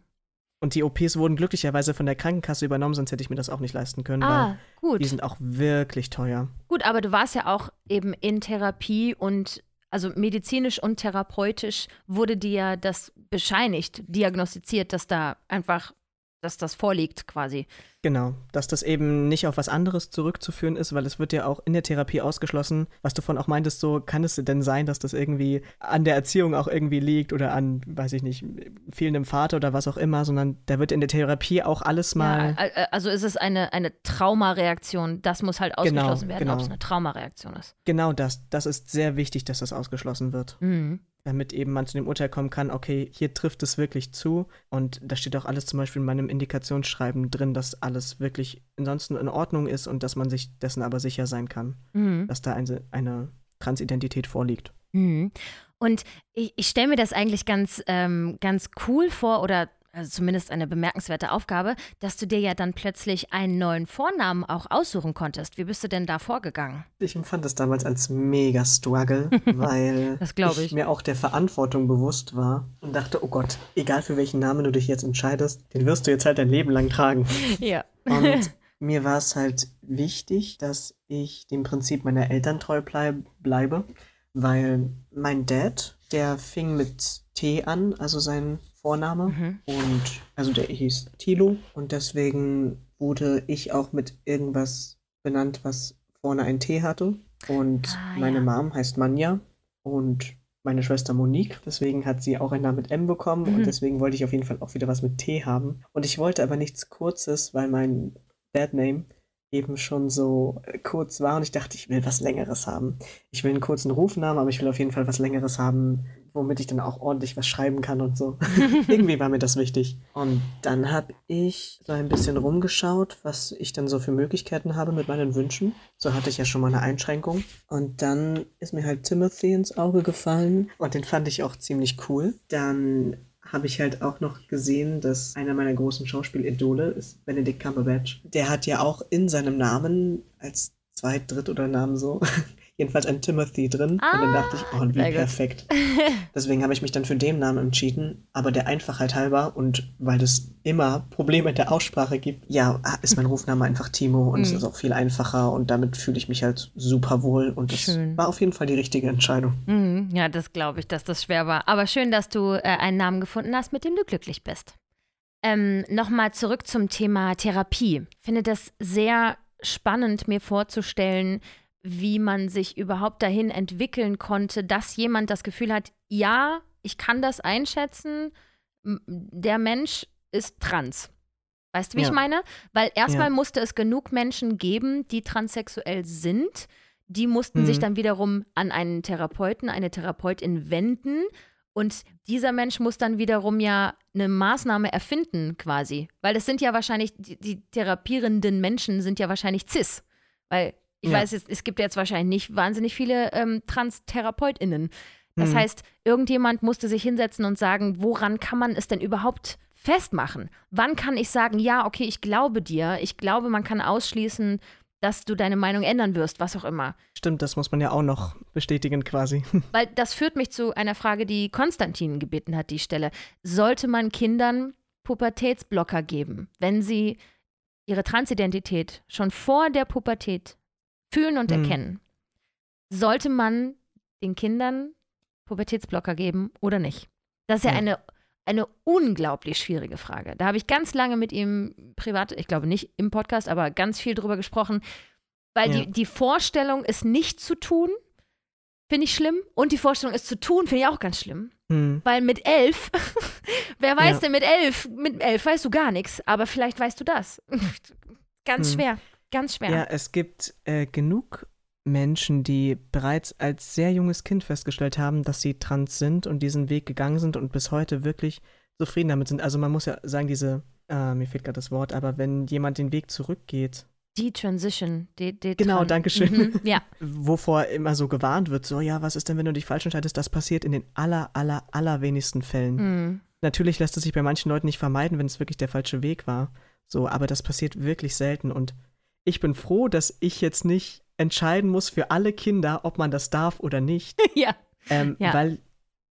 Und die OPs wurden glücklicherweise von der Krankenkasse übernommen, sonst hätte ich mir das auch nicht leisten können, Ah, weil gut. die sind auch wirklich teuer. Gut, aber du warst ja auch eben in Therapie und also medizinisch und therapeutisch wurde dir ja das bescheinigt, diagnostiziert, dass da einfach, dass das vorliegt quasi. Genau, dass das eben nicht auf was anderes zurückzuführen ist, weil es wird ja auch in der Therapie ausgeschlossen, was du von auch meintest, so kann es denn sein, dass das irgendwie an der Erziehung auch irgendwie liegt oder an, weiß ich nicht, fehlendem Vater oder was auch immer, sondern da wird in der Therapie auch alles mal. Ja, also ist es eine, eine Traumareaktion, das muss halt Genau, ausgeschlossen werden, genau. ob es eine Traumareaktion ist. Genau das. Das ist sehr wichtig, dass das ausgeschlossen wird. Mhm. Damit eben man zu dem Urteil kommen kann, okay, hier trifft es wirklich zu. Und da steht auch alles zum Beispiel in meinem Indikationsschreiben drin, dass alles wirklich ansonsten in Ordnung ist und dass man sich dessen aber sicher sein kann, Mhm. dass da eine, eine Transidentität vorliegt. Mhm. Und ich, ich stelle mir das eigentlich ganz, ähm, ganz cool vor oder also zumindest eine bemerkenswerte Aufgabe, dass du dir ja dann plötzlich einen neuen Vornamen auch aussuchen konntest. Wie bist du denn da vorgegangen? Ich empfand es damals als mega Struggle, weil Das glaub ich. mir auch der Verantwortung bewusst war und dachte, oh Gott, egal für welchen Namen du dich jetzt entscheidest, den wirst du jetzt halt dein Leben lang tragen. Ja. Und mir war es halt wichtig, dass ich dem Prinzip meiner Eltern treu bleib, bleibe, weil mein Dad, der fing mit T an, also sein Vorname, Mhm. und also der hieß Tilo und deswegen wurde ich auch mit irgendwas benannt, was vorne ein T hatte. Und Ah, meine ja. Mom heißt Manja und meine Schwester Monique. Deswegen hat sie auch einen Namen mit M bekommen Mhm. und deswegen wollte ich auf jeden Fall auch wieder was mit T haben. Und ich wollte aber nichts Kurzes, weil mein Dad-Name eben schon so äh, kurz war und ich dachte, ich will was Längeres haben. Ich will einen kurzen Rufnamen, aber ich will auf jeden Fall was Längeres haben, womit ich dann auch ordentlich was schreiben kann und so. Irgendwie war mir das wichtig. Und dann habe ich so ein bisschen rumgeschaut, was ich dann so für Möglichkeiten habe mit meinen Wünschen. So hatte ich ja schon mal eine Einschränkung. Und dann ist mir halt Timothy ins Auge gefallen und den fand ich auch ziemlich cool. Dann habe ich halt auch noch gesehen, dass einer meiner großen Schauspielidole ist Benedict Cumberbatch. Der hat ja auch in seinem Namen als Zweit-, Dritt- oder Namen so jedenfalls ein Timothy drin. und dann dachte ich, oh, wie sehr gut. perfekt. Deswegen habe ich mich dann für den Namen entschieden, aber der Einfachheit halber und weil es immer Probleme mit der Aussprache gibt, ja, ist mein Rufname einfach Timo und es Mhm. ist auch viel einfacher und damit fühle ich mich halt super wohl und das Schön. war auf jeden Fall die richtige Entscheidung. Mhm. Ja, das glaube ich, dass das schwer war. Aber schön, dass du äh, einen Namen gefunden hast, mit dem du glücklich bist. Ähm, Nochmal zurück zum Thema Therapie. Ich finde das sehr spannend, mir vorzustellen, wie man sich überhaupt dahin entwickeln konnte, dass jemand das Gefühl hat, ja, ich kann das einschätzen, der Mensch ist trans. Weißt du, wie Ja. ich meine? Weil erstmal Ja. musste es genug Menschen geben, die transsexuell sind. Die mussten sich Mhm. dann wiederum an einen Therapeuten, eine Therapeutin wenden. Und dieser Mensch muss dann wiederum ja eine Maßnahme erfinden, quasi. Weil es sind ja wahrscheinlich, die, die therapierenden Menschen sind ja wahrscheinlich cis. Weil ich Ja. weiß, es, es gibt jetzt wahrscheinlich nicht wahnsinnig viele ähm, Trans-TherapeutInnen. Das Mhm. heißt, irgendjemand musste sich hinsetzen und sagen, woran kann man es denn überhaupt festmachen? Wann kann ich sagen, ja, okay, ich glaube dir, ich glaube, man kann ausschließen, dass du deine Meinung ändern wirst, was auch immer. Stimmt, das muss man ja auch noch bestätigen quasi. Weil das führt mich zu einer Frage, die Konstantin gebeten hat, die ich stelle. Sollte man Kindern Pubertätsblocker geben, wenn sie ihre Transidentität schon vor der Pubertät fühlen und Hm. erkennen? Sollte man den Kindern Pubertätsblocker geben oder nicht? Das ist ja, Ja. eine, eine unglaublich schwierige Frage. Da habe ich ganz lange mit ihm privat, ich glaube nicht im Podcast, aber ganz viel drüber gesprochen, weil Ja. die, die Vorstellung, es nicht zu tun, finde ich schlimm. Und die Vorstellung, es zu tun, finde ich auch ganz schlimm. Hm. Weil mit elf, wer weiß Ja. denn mit elf? Mit elf weißt du gar nichts, aber vielleicht weißt du das. ganz Hm. schwer, ganz schwer. Ja, es gibt äh, genug Menschen, die bereits als sehr junges Kind festgestellt haben, dass sie trans sind und diesen Weg gegangen sind und bis heute wirklich zufrieden damit sind. Also man muss ja sagen, diese, äh, mir fehlt gerade das Wort, aber wenn jemand den Weg zurückgeht, Die Transition. Die, die Genau, Tran- Dankeschön. Mhm, ja, wovor immer so gewarnt wird, so ja, was ist denn, wenn du dich falsch entscheidest, das passiert in den aller, aller, allerwenigsten Fällen. mhm. Natürlich lässt es sich bei manchen Leuten nicht vermeiden, wenn es wirklich der falsche Weg war. So, aber das passiert wirklich selten und ich bin froh, dass ich jetzt nicht entscheiden muss für alle Kinder, ob man das darf oder nicht. ja. Ähm, Ja. Weil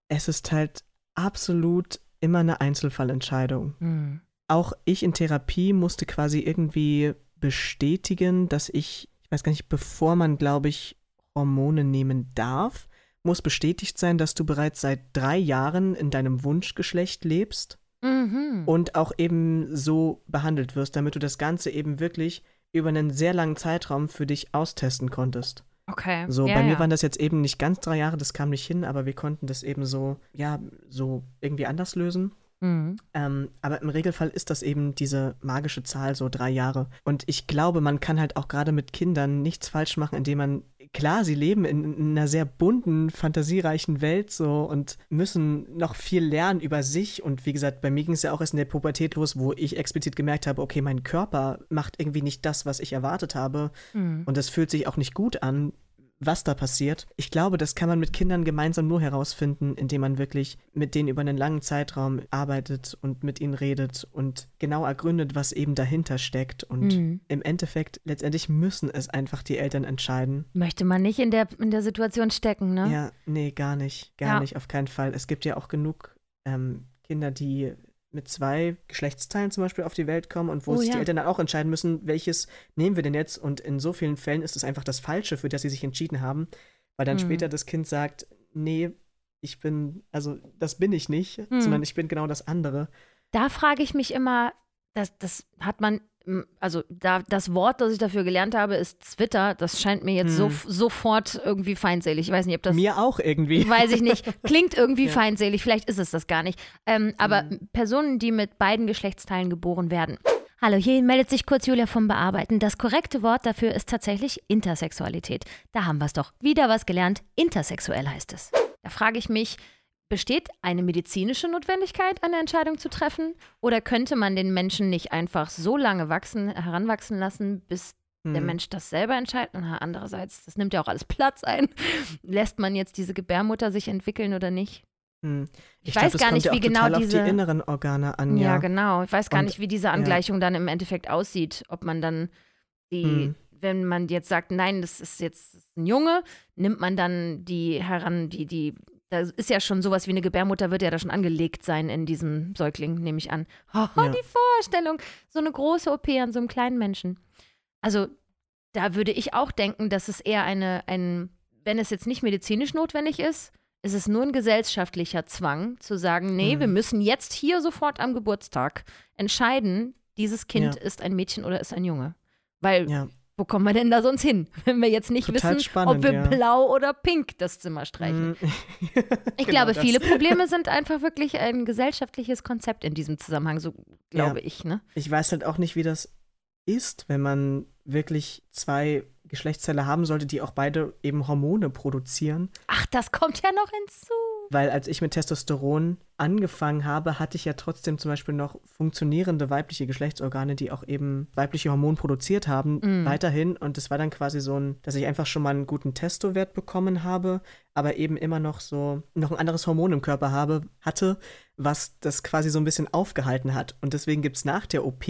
es ist halt absolut immer eine Einzelfallentscheidung. Hm. Auch ich in Therapie musste quasi irgendwie bestätigen, dass ich, ich weiß gar nicht, bevor man, glaube ich, Hormone nehmen darf, muss bestätigt sein, dass du bereits seit drei Jahren in deinem Wunschgeschlecht lebst Mhm. und auch eben so behandelt wirst, damit du das Ganze eben wirklich über einen sehr langen Zeitraum für dich austesten konntest. Okay. So, ja, bei mir ja. waren das jetzt eben nicht ganz drei Jahre, das kam nicht hin, aber wir konnten das eben so, ja, so irgendwie anders lösen. Mhm. Ähm, aber im Regelfall ist das eben diese magische Zahl, so drei Jahre. Und ich glaube, man kann halt auch gerade mit Kindern nichts falsch machen, indem man, klar, sie leben in, in einer sehr bunten, fantasiereichen Welt so und müssen noch viel lernen über sich. Und wie gesagt, bei mir ging es ja auch erst in der Pubertät los, wo ich explizit gemerkt habe, okay, mein Körper macht irgendwie nicht das, was ich erwartet habe. Mhm. Und das fühlt sich auch nicht gut an, was da passiert. Ich glaube, das kann man mit Kindern gemeinsam nur herausfinden, indem man wirklich mit denen über einen langen Zeitraum arbeitet und mit ihnen redet und genau ergründet, was eben dahinter steckt. Und Mhm. im Endeffekt, letztendlich müssen es einfach die Eltern entscheiden. Möchte man nicht in der, in der Situation stecken, ne? Ja, nee, gar nicht. Gar Ja. nicht, auf keinen Fall. Es gibt ja auch genug ähm, Kinder, die mit zwei Geschlechtsteilen zum Beispiel auf die Welt kommen und wo Oh, sich ja. die Eltern dann auch entscheiden müssen, welches nehmen wir denn jetzt? Und in so vielen Fällen ist es einfach das Falsche, für das sie sich entschieden haben, weil dann Mhm. später das Kind sagt, nee, ich bin, also das bin ich nicht, Mhm. sondern ich bin genau das andere. Da frage ich mich immer, das, das hat man, also da, das Wort, das ich dafür gelernt habe, ist Twitter. Das scheint mir jetzt so, Hm. sofort irgendwie feindselig. Ich weiß nicht, ob das. Mir auch irgendwie. Weiß ich nicht. Klingt irgendwie Ja. feinselig, vielleicht ist es das gar nicht. Ähm, aber Mhm. Personen, die mit beiden Geschlechtsteilen geboren werden. Hallo, hier meldet sich kurz Julia vom Bearbeiten. Das korrekte Wort dafür ist tatsächlich Intersexualität. Da haben wir es doch. Wieder was gelernt. Intersexuell heißt es. Da frage ich mich, besteht eine medizinische Notwendigkeit, eine Entscheidung zu treffen? Oder könnte man den Menschen nicht einfach so lange wachsen, heranwachsen lassen, bis der Hm. Mensch das selber entscheidet. Und andererseits, das nimmt ja auch alles Platz ein. Lässt man jetzt diese Gebärmutter sich entwickeln oder nicht? Hm. Ich, glaub, weiß gar nicht, ja wie genau diese. die inneren Organe an, ja. ja. genau. Ich weiß gar Und- nicht, wie diese Angleichung dann im Endeffekt aussieht. Ob man dann die, Hm. wenn man jetzt sagt, nein, das ist jetzt ein Junge, nimmt man dann die heran, die, die, da ist ja schon sowas wie eine Gebärmutter, wird ja da schon angelegt sein in diesem Säugling, nehme ich an. Oh, Ja. die Vorstellung, so eine große OP an so einem kleinen Menschen. Also, da würde ich auch denken, dass es eher eine, ein, wenn es jetzt nicht medizinisch notwendig ist, ist es nur ein gesellschaftlicher Zwang, zu sagen, nee, Mhm. wir müssen jetzt hier sofort am Geburtstag entscheiden, dieses Kind Ja. ist ein Mädchen oder ist ein Junge. Weil, Ja, wo kommen wir denn da sonst hin, wenn wir jetzt nicht Total wissen, spannend, ob wir ja. blau oder pink das Zimmer streichen? Hm. Ich Genau glaube, das. viele Probleme sind einfach wirklich ein gesellschaftliches Konzept in diesem Zusammenhang, so glaube Ja. ich, ne? Ich weiß halt auch nicht, wie das ist, wenn man wirklich zwei Geschlechtsteile haben sollte, die auch beide eben Hormone produzieren. Ach, das kommt ja noch hinzu. Weil als ich mit Testosteron angefangen habe, hatte ich ja trotzdem zum Beispiel noch funktionierende weibliche Geschlechtsorgane, die auch eben weibliche Hormone produziert haben, Mm. weiterhin. Und es war dann quasi so ein, dass ich einfach schon mal einen guten Testowert bekommen habe, aber eben immer noch so, noch ein anderes Hormon im Körper habe, hatte, was das quasi so ein bisschen aufgehalten hat. Und deswegen gibt es nach der OP,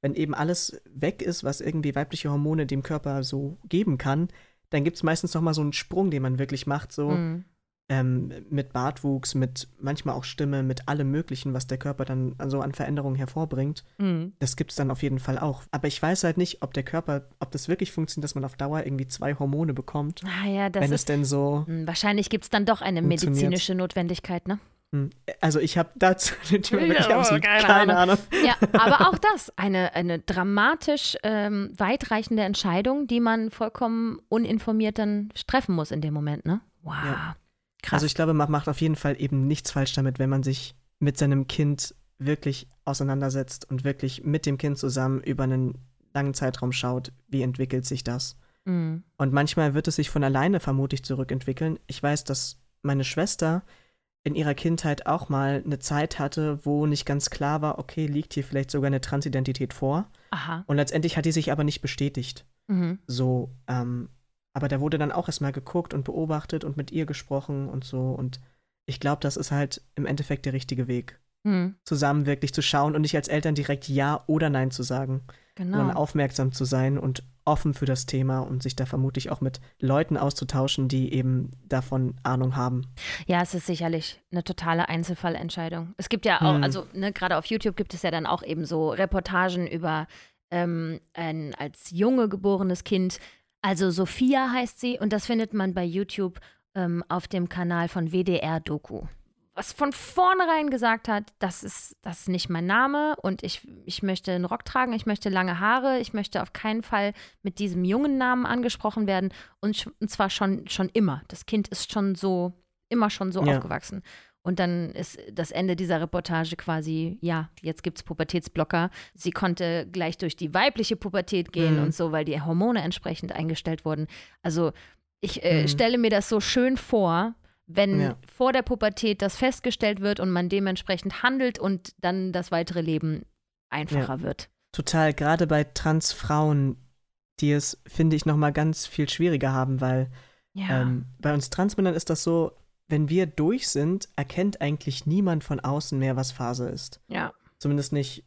wenn eben alles weg ist, was irgendwie weibliche Hormone dem Körper so geben kann, dann gibt es meistens noch mal so einen Sprung, den man wirklich macht, so Mhm. Ähm, mit Bartwuchs, mit manchmal auch Stimme, mit allem Möglichen, was der Körper dann so an Veränderungen hervorbringt. Mhm. Das gibt es dann auf jeden Fall auch. Aber ich weiß halt nicht, ob der Körper, ob das wirklich funktioniert, dass man auf Dauer irgendwie zwei Hormone bekommt. Ah ja, das wenn es ist. denn so. Hm, Wahrscheinlich gibt es dann doch eine medizinische Notwendigkeit, ne? Hm. Also ich habe dazu natürlich Ja, keine keine, Ahnung. Ja, aber auch das, eine, eine dramatisch ähm, weitreichende Entscheidung, die man vollkommen uninformiert dann treffen muss in dem Moment, ne? Wow. Ja. Krass. Also ich glaube, man macht auf jeden Fall eben nichts falsch damit, wenn man sich mit seinem Kind wirklich auseinandersetzt und wirklich mit dem Kind zusammen über einen langen Zeitraum schaut, wie entwickelt sich das. Mhm. Und manchmal wird es sich von alleine vermutlich zurückentwickeln. Ich weiß, dass meine Schwester in ihrer Kindheit auch mal eine Zeit hatte, wo nicht ganz klar war, okay, liegt hier vielleicht sogar eine Transidentität vor. Aha. Und letztendlich hat die sich aber nicht bestätigt. Mhm. So, ähm, aber da wurde dann auch erstmal geguckt und beobachtet und mit ihr gesprochen und so. Und ich glaube, das ist halt im Endeffekt der richtige Weg. Mhm. Zusammen wirklich zu schauen und nicht als Eltern direkt Ja oder Nein zu sagen, sondern Genau. aufmerksam zu sein und offen für das Thema und sich da vermutlich auch mit Leuten auszutauschen, die eben davon Ahnung haben. Ja, es ist sicherlich eine totale Einzelfallentscheidung. Es gibt ja auch, Hm. also ne, gerade auf YouTube gibt es ja dann auch eben so Reportagen über ähm, ein als Junge geborenes Kind. Also Sophia heißt sie und das findet man bei YouTube ähm, auf dem Kanal von WDR Doku. Was von vornherein gesagt hat, das ist, das ist nicht mein Name und ich, ich möchte einen Rock tragen, ich möchte lange Haare, ich möchte auf keinen Fall mit diesem jungen Namen angesprochen werden und, und zwar schon, schon immer. Das Kind ist schon so, immer schon so Ja. aufgewachsen. Und dann ist das Ende dieser Reportage quasi, ja, jetzt gibt es Pubertätsblocker. Sie konnte gleich durch die weibliche Pubertät gehen Mhm. und so, weil die Hormone entsprechend eingestellt wurden. Also ich äh, Mhm. stelle mir das so schön vor, wenn Ja. vor der Pubertät das festgestellt wird und man dementsprechend handelt und dann das weitere Leben einfacher wird. Total, gerade bei Transfrauen, die es, finde ich, nochmal ganz viel schwieriger haben, weil Ja. ähm, bei uns Transmännern ist das so, wenn wir durch sind, erkennt eigentlich niemand von außen mehr, was Phase ist. ja. Zumindest nicht,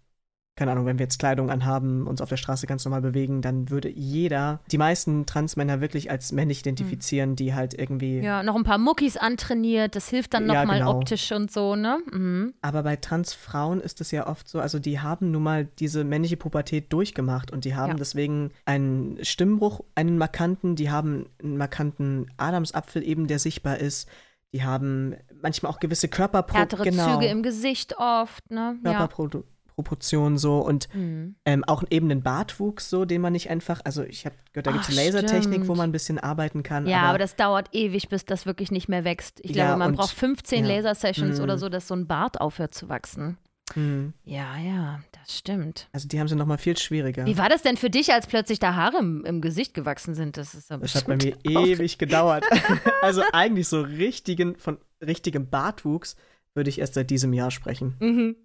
keine Ahnung, wenn wir jetzt Kleidung anhaben, uns auf der Straße ganz normal bewegen, dann würde jeder, die meisten Transmänner wirklich als männlich identifizieren, die halt irgendwie. Ja, noch ein paar Muckis antrainiert, das hilft dann Ja, nochmal genau. optisch und so, ne? Mhm. Aber bei Transfrauen ist es ja oft so, also die haben nun mal diese männliche Pubertät durchgemacht und die haben Ja. deswegen einen Stimmbruch, einen markanten, die haben einen markanten Adamsapfel eben, der sichtbar ist. Die haben manchmal auch gewisse Körperpro Härtere genau, Züge im Gesicht oft, ne? Ja. Körperproportionen so und Mhm. ähm, auch eben einen Bartwuchs so, den man nicht einfach, also ich habe gehört, da gibt es Lasertechnik, wo man ein bisschen arbeiten kann. Ja, aber, aber das dauert ewig, bis das wirklich nicht mehr wächst. Ich Ja, glaube, man und- braucht 15 ja. Laser-Sessions Mhm. oder so, dass so ein Bart aufhört zu wachsen. Hm, Ja, ja, das stimmt. also die haben sie nochmal viel schwieriger. Wie war das denn für dich, als plötzlich da Haare im, im Gesicht gewachsen sind? Das ist Das hat bei mir auch- ewig gedauert. also eigentlich so richtigen, von richtigem Bartwuchs würde ich erst seit diesem Jahr sprechen. Mhm.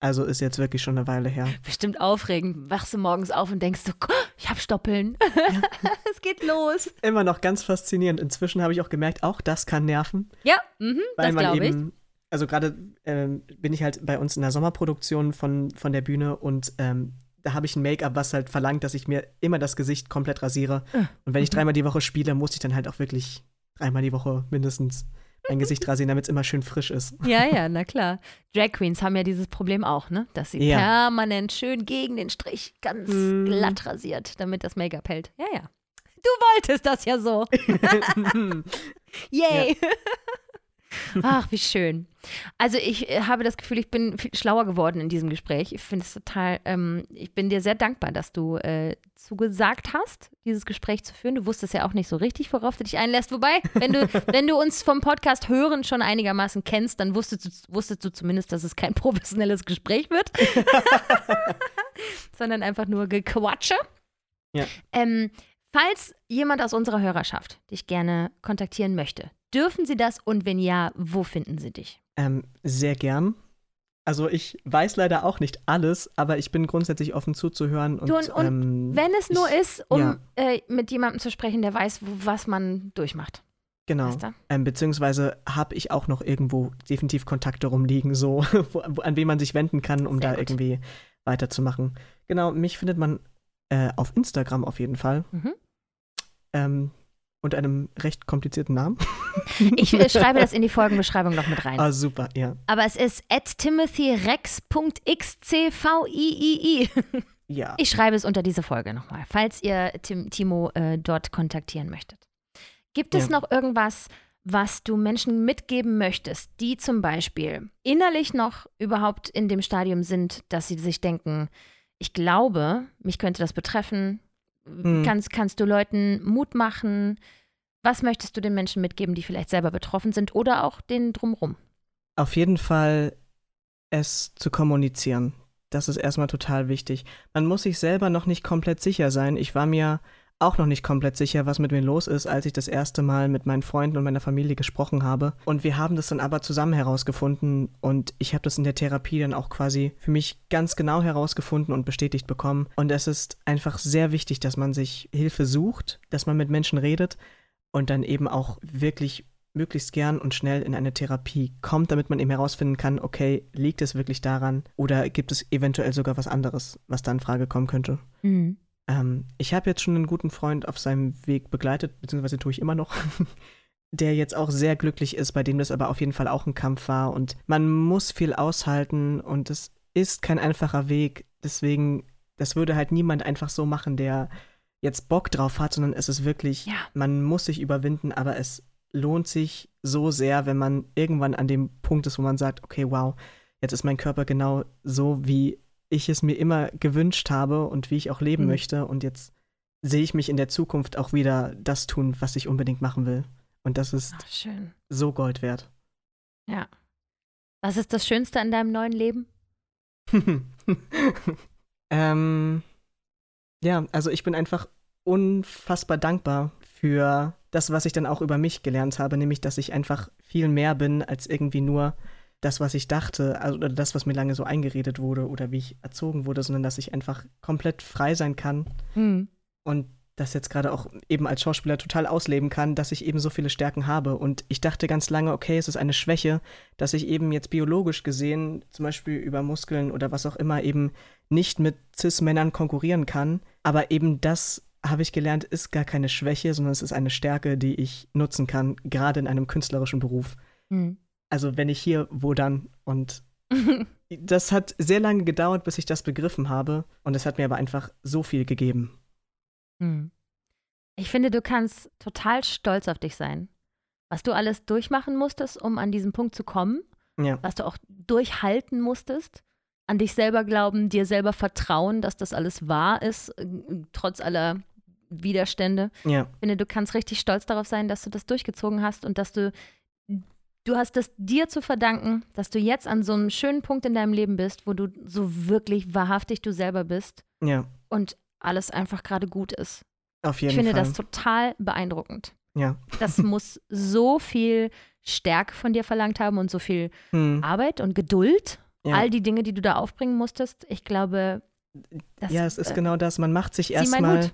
Also ist jetzt wirklich schon eine Weile her. Bestimmt aufregend. Wachst du morgens auf und denkst so, ich hab Stoppeln. es geht los. Immer noch ganz faszinierend. Inzwischen habe ich auch gemerkt, auch das kann nerven, Ja, mhm, weil das man glaube ich. Also gerade ähm, bin ich halt bei uns in der Sommerproduktion von, von der Bühne und ähm, da habe ich ein Make-up, was halt verlangt, dass ich mir immer das Gesicht komplett rasiere. Äh, Und wenn ich mhm. dreimal die Woche spiele, muss ich dann halt auch wirklich dreimal die Woche mindestens mein Gesicht rasieren, damit es immer schön frisch ist. Ja, ja, na klar. Drag Queens haben ja dieses Problem auch, ne? Dass sie Ja. permanent schön gegen den Strich ganz Mm. glatt rasiert, damit das Make-up hält. Ja, ja. Du wolltest das ja so. Yay. Ach, wie schön. Also ich äh, habe das Gefühl, ich bin viel schlauer geworden in diesem Gespräch. Ich finde es total, ähm, ich bin dir sehr dankbar, dass du äh, zugesagt hast, dieses Gespräch zu führen. Du wusstest ja auch nicht so richtig, worauf du dich einlässt. Wobei, wenn du, wenn du uns vom Podcast hören schon einigermaßen kennst, dann wusstest du, wusstest du zumindest, dass es kein professionelles Gespräch wird, sondern einfach nur Gequatsche. Ja. Ähm, falls jemand aus unserer Hörerschaft dich gerne kontaktieren möchte, dürfen sie das und wenn ja, wo finden sie dich? Ähm, sehr gern. Also ich weiß leider auch nicht alles, aber ich bin grundsätzlich offen zuzuhören und, und- und ähm, Wenn es nur ich- ist, um ja. äh, mit jemandem zu sprechen, der weiß, was man durchmacht. genau. Weißt du? Ähm, beziehungsweise habe ich auch noch irgendwo definitiv Kontakte rumliegen, so wo, an wen man sich wenden kann, um Sehr da gut. irgendwie weiterzumachen. Genau, mich findet man äh, auf Instagram auf jeden Fall. Mhm. Ähm, unter einem recht komplizierten Namen. Ich äh, schreibe das in die Folgenbeschreibung noch mit rein. Ah, super, ja. Aber es ist at timothyrex.xcvii. Ja. Ich schreibe es unter diese Folge nochmal, falls ihr Tim, Timo äh, dort kontaktieren möchtet. Gibt es Ja. noch irgendwas, was du Menschen mitgeben möchtest, die zum Beispiel innerlich noch überhaupt in dem Stadium sind, dass sie sich denken, ich glaube, mich könnte das betreffen. Hm. Kannst, kannst du Leuten Mut machen? Was möchtest du den Menschen mitgeben, die vielleicht selber betroffen sind oder auch denen drumrum? Auf jeden Fall es zu kommunizieren. Das ist erstmal total wichtig. Man muss sich selber noch nicht komplett sicher sein. Ich war mir auch noch nicht komplett sicher, was mit mir los ist, als ich das erste Mal mit meinen Freunden und meiner Familie gesprochen habe. Und wir haben das dann aber zusammen herausgefunden und ich habe das in der Therapie dann auch quasi für mich ganz genau herausgefunden und bestätigt bekommen. Und es ist einfach sehr wichtig, dass man sich Hilfe sucht, dass man mit Menschen redet und dann eben auch wirklich möglichst gern und schnell in eine Therapie kommt, damit man eben herausfinden kann, okay, liegt es wirklich daran oder gibt es eventuell sogar was anderes, was da in Frage kommen könnte. Mhm. Ähm, ich habe jetzt schon einen guten Freund auf seinem Weg begleitet, beziehungsweise tue ich immer noch, der jetzt auch sehr glücklich ist, bei dem das aber auf jeden Fall auch ein Kampf war. Und man muss viel aushalten und es ist kein einfacher Weg. Deswegen, das würde halt niemand einfach so machen, der jetzt Bock drauf hat, sondern es ist wirklich, Ja. man muss sich überwinden, aber es lohnt sich so sehr, wenn man irgendwann an dem Punkt ist, wo man sagt, okay, wow, jetzt ist mein Körper genau so, wie ich es mir immer gewünscht habe und wie ich auch leben Mhm. möchte. Und jetzt sehe ich mich in der Zukunft auch wieder das tun, was ich unbedingt machen will. Und das ist Ach, so Gold wert. Ja. Was ist das Schönste an deinem neuen Leben? ähm, ja, also ich bin einfach unfassbar dankbar für das, was ich dann auch über mich gelernt habe, nämlich, dass ich einfach viel mehr bin als irgendwie nur das, was ich dachte, also oder das, was mir lange so eingeredet wurde oder wie ich erzogen wurde, sondern dass ich einfach komplett frei sein kann Hm. und das jetzt gerade auch eben als Schauspieler total ausleben kann, dass ich eben so viele Stärken habe. Und ich dachte ganz lange, okay, es ist eine Schwäche, dass ich eben jetzt biologisch gesehen, zum Beispiel über Muskeln oder was auch immer, eben nicht mit Cis-Männern konkurrieren kann. Aber eben das habe ich gelernt, ist gar keine Schwäche, sondern es ist eine Stärke, die ich nutzen kann, gerade in einem künstlerischen Beruf. Hm. Also wenn ich hier, wo dann? Und das hat sehr lange gedauert, bis ich das begriffen habe. Und es hat mir aber einfach so viel gegeben. Hm. Ich finde, du kannst total stolz auf dich sein. Was du alles durchmachen musstest, um an diesen Punkt zu kommen, Ja. was du auch durchhalten musstest, an dich selber glauben, dir selber vertrauen, dass das alles wahr ist, äh, trotz aller Widerstände. Ja. Ich finde, du kannst richtig stolz darauf sein, dass du das durchgezogen hast und dass du, du hast es dir zu verdanken, dass du jetzt an so einem schönen Punkt in deinem Leben bist, wo du so wirklich wahrhaftig du selber bist Ja. und alles einfach gerade gut ist. Auf jeden Ich finde Fall. das total beeindruckend. ja. Das muss so viel Stärke von dir verlangt haben und so viel Hm. Arbeit und Geduld. ja. All die Dinge, die du da aufbringen musstest. Ich glaube, das, ja, es ist äh, genau das. Man macht sich erstmal.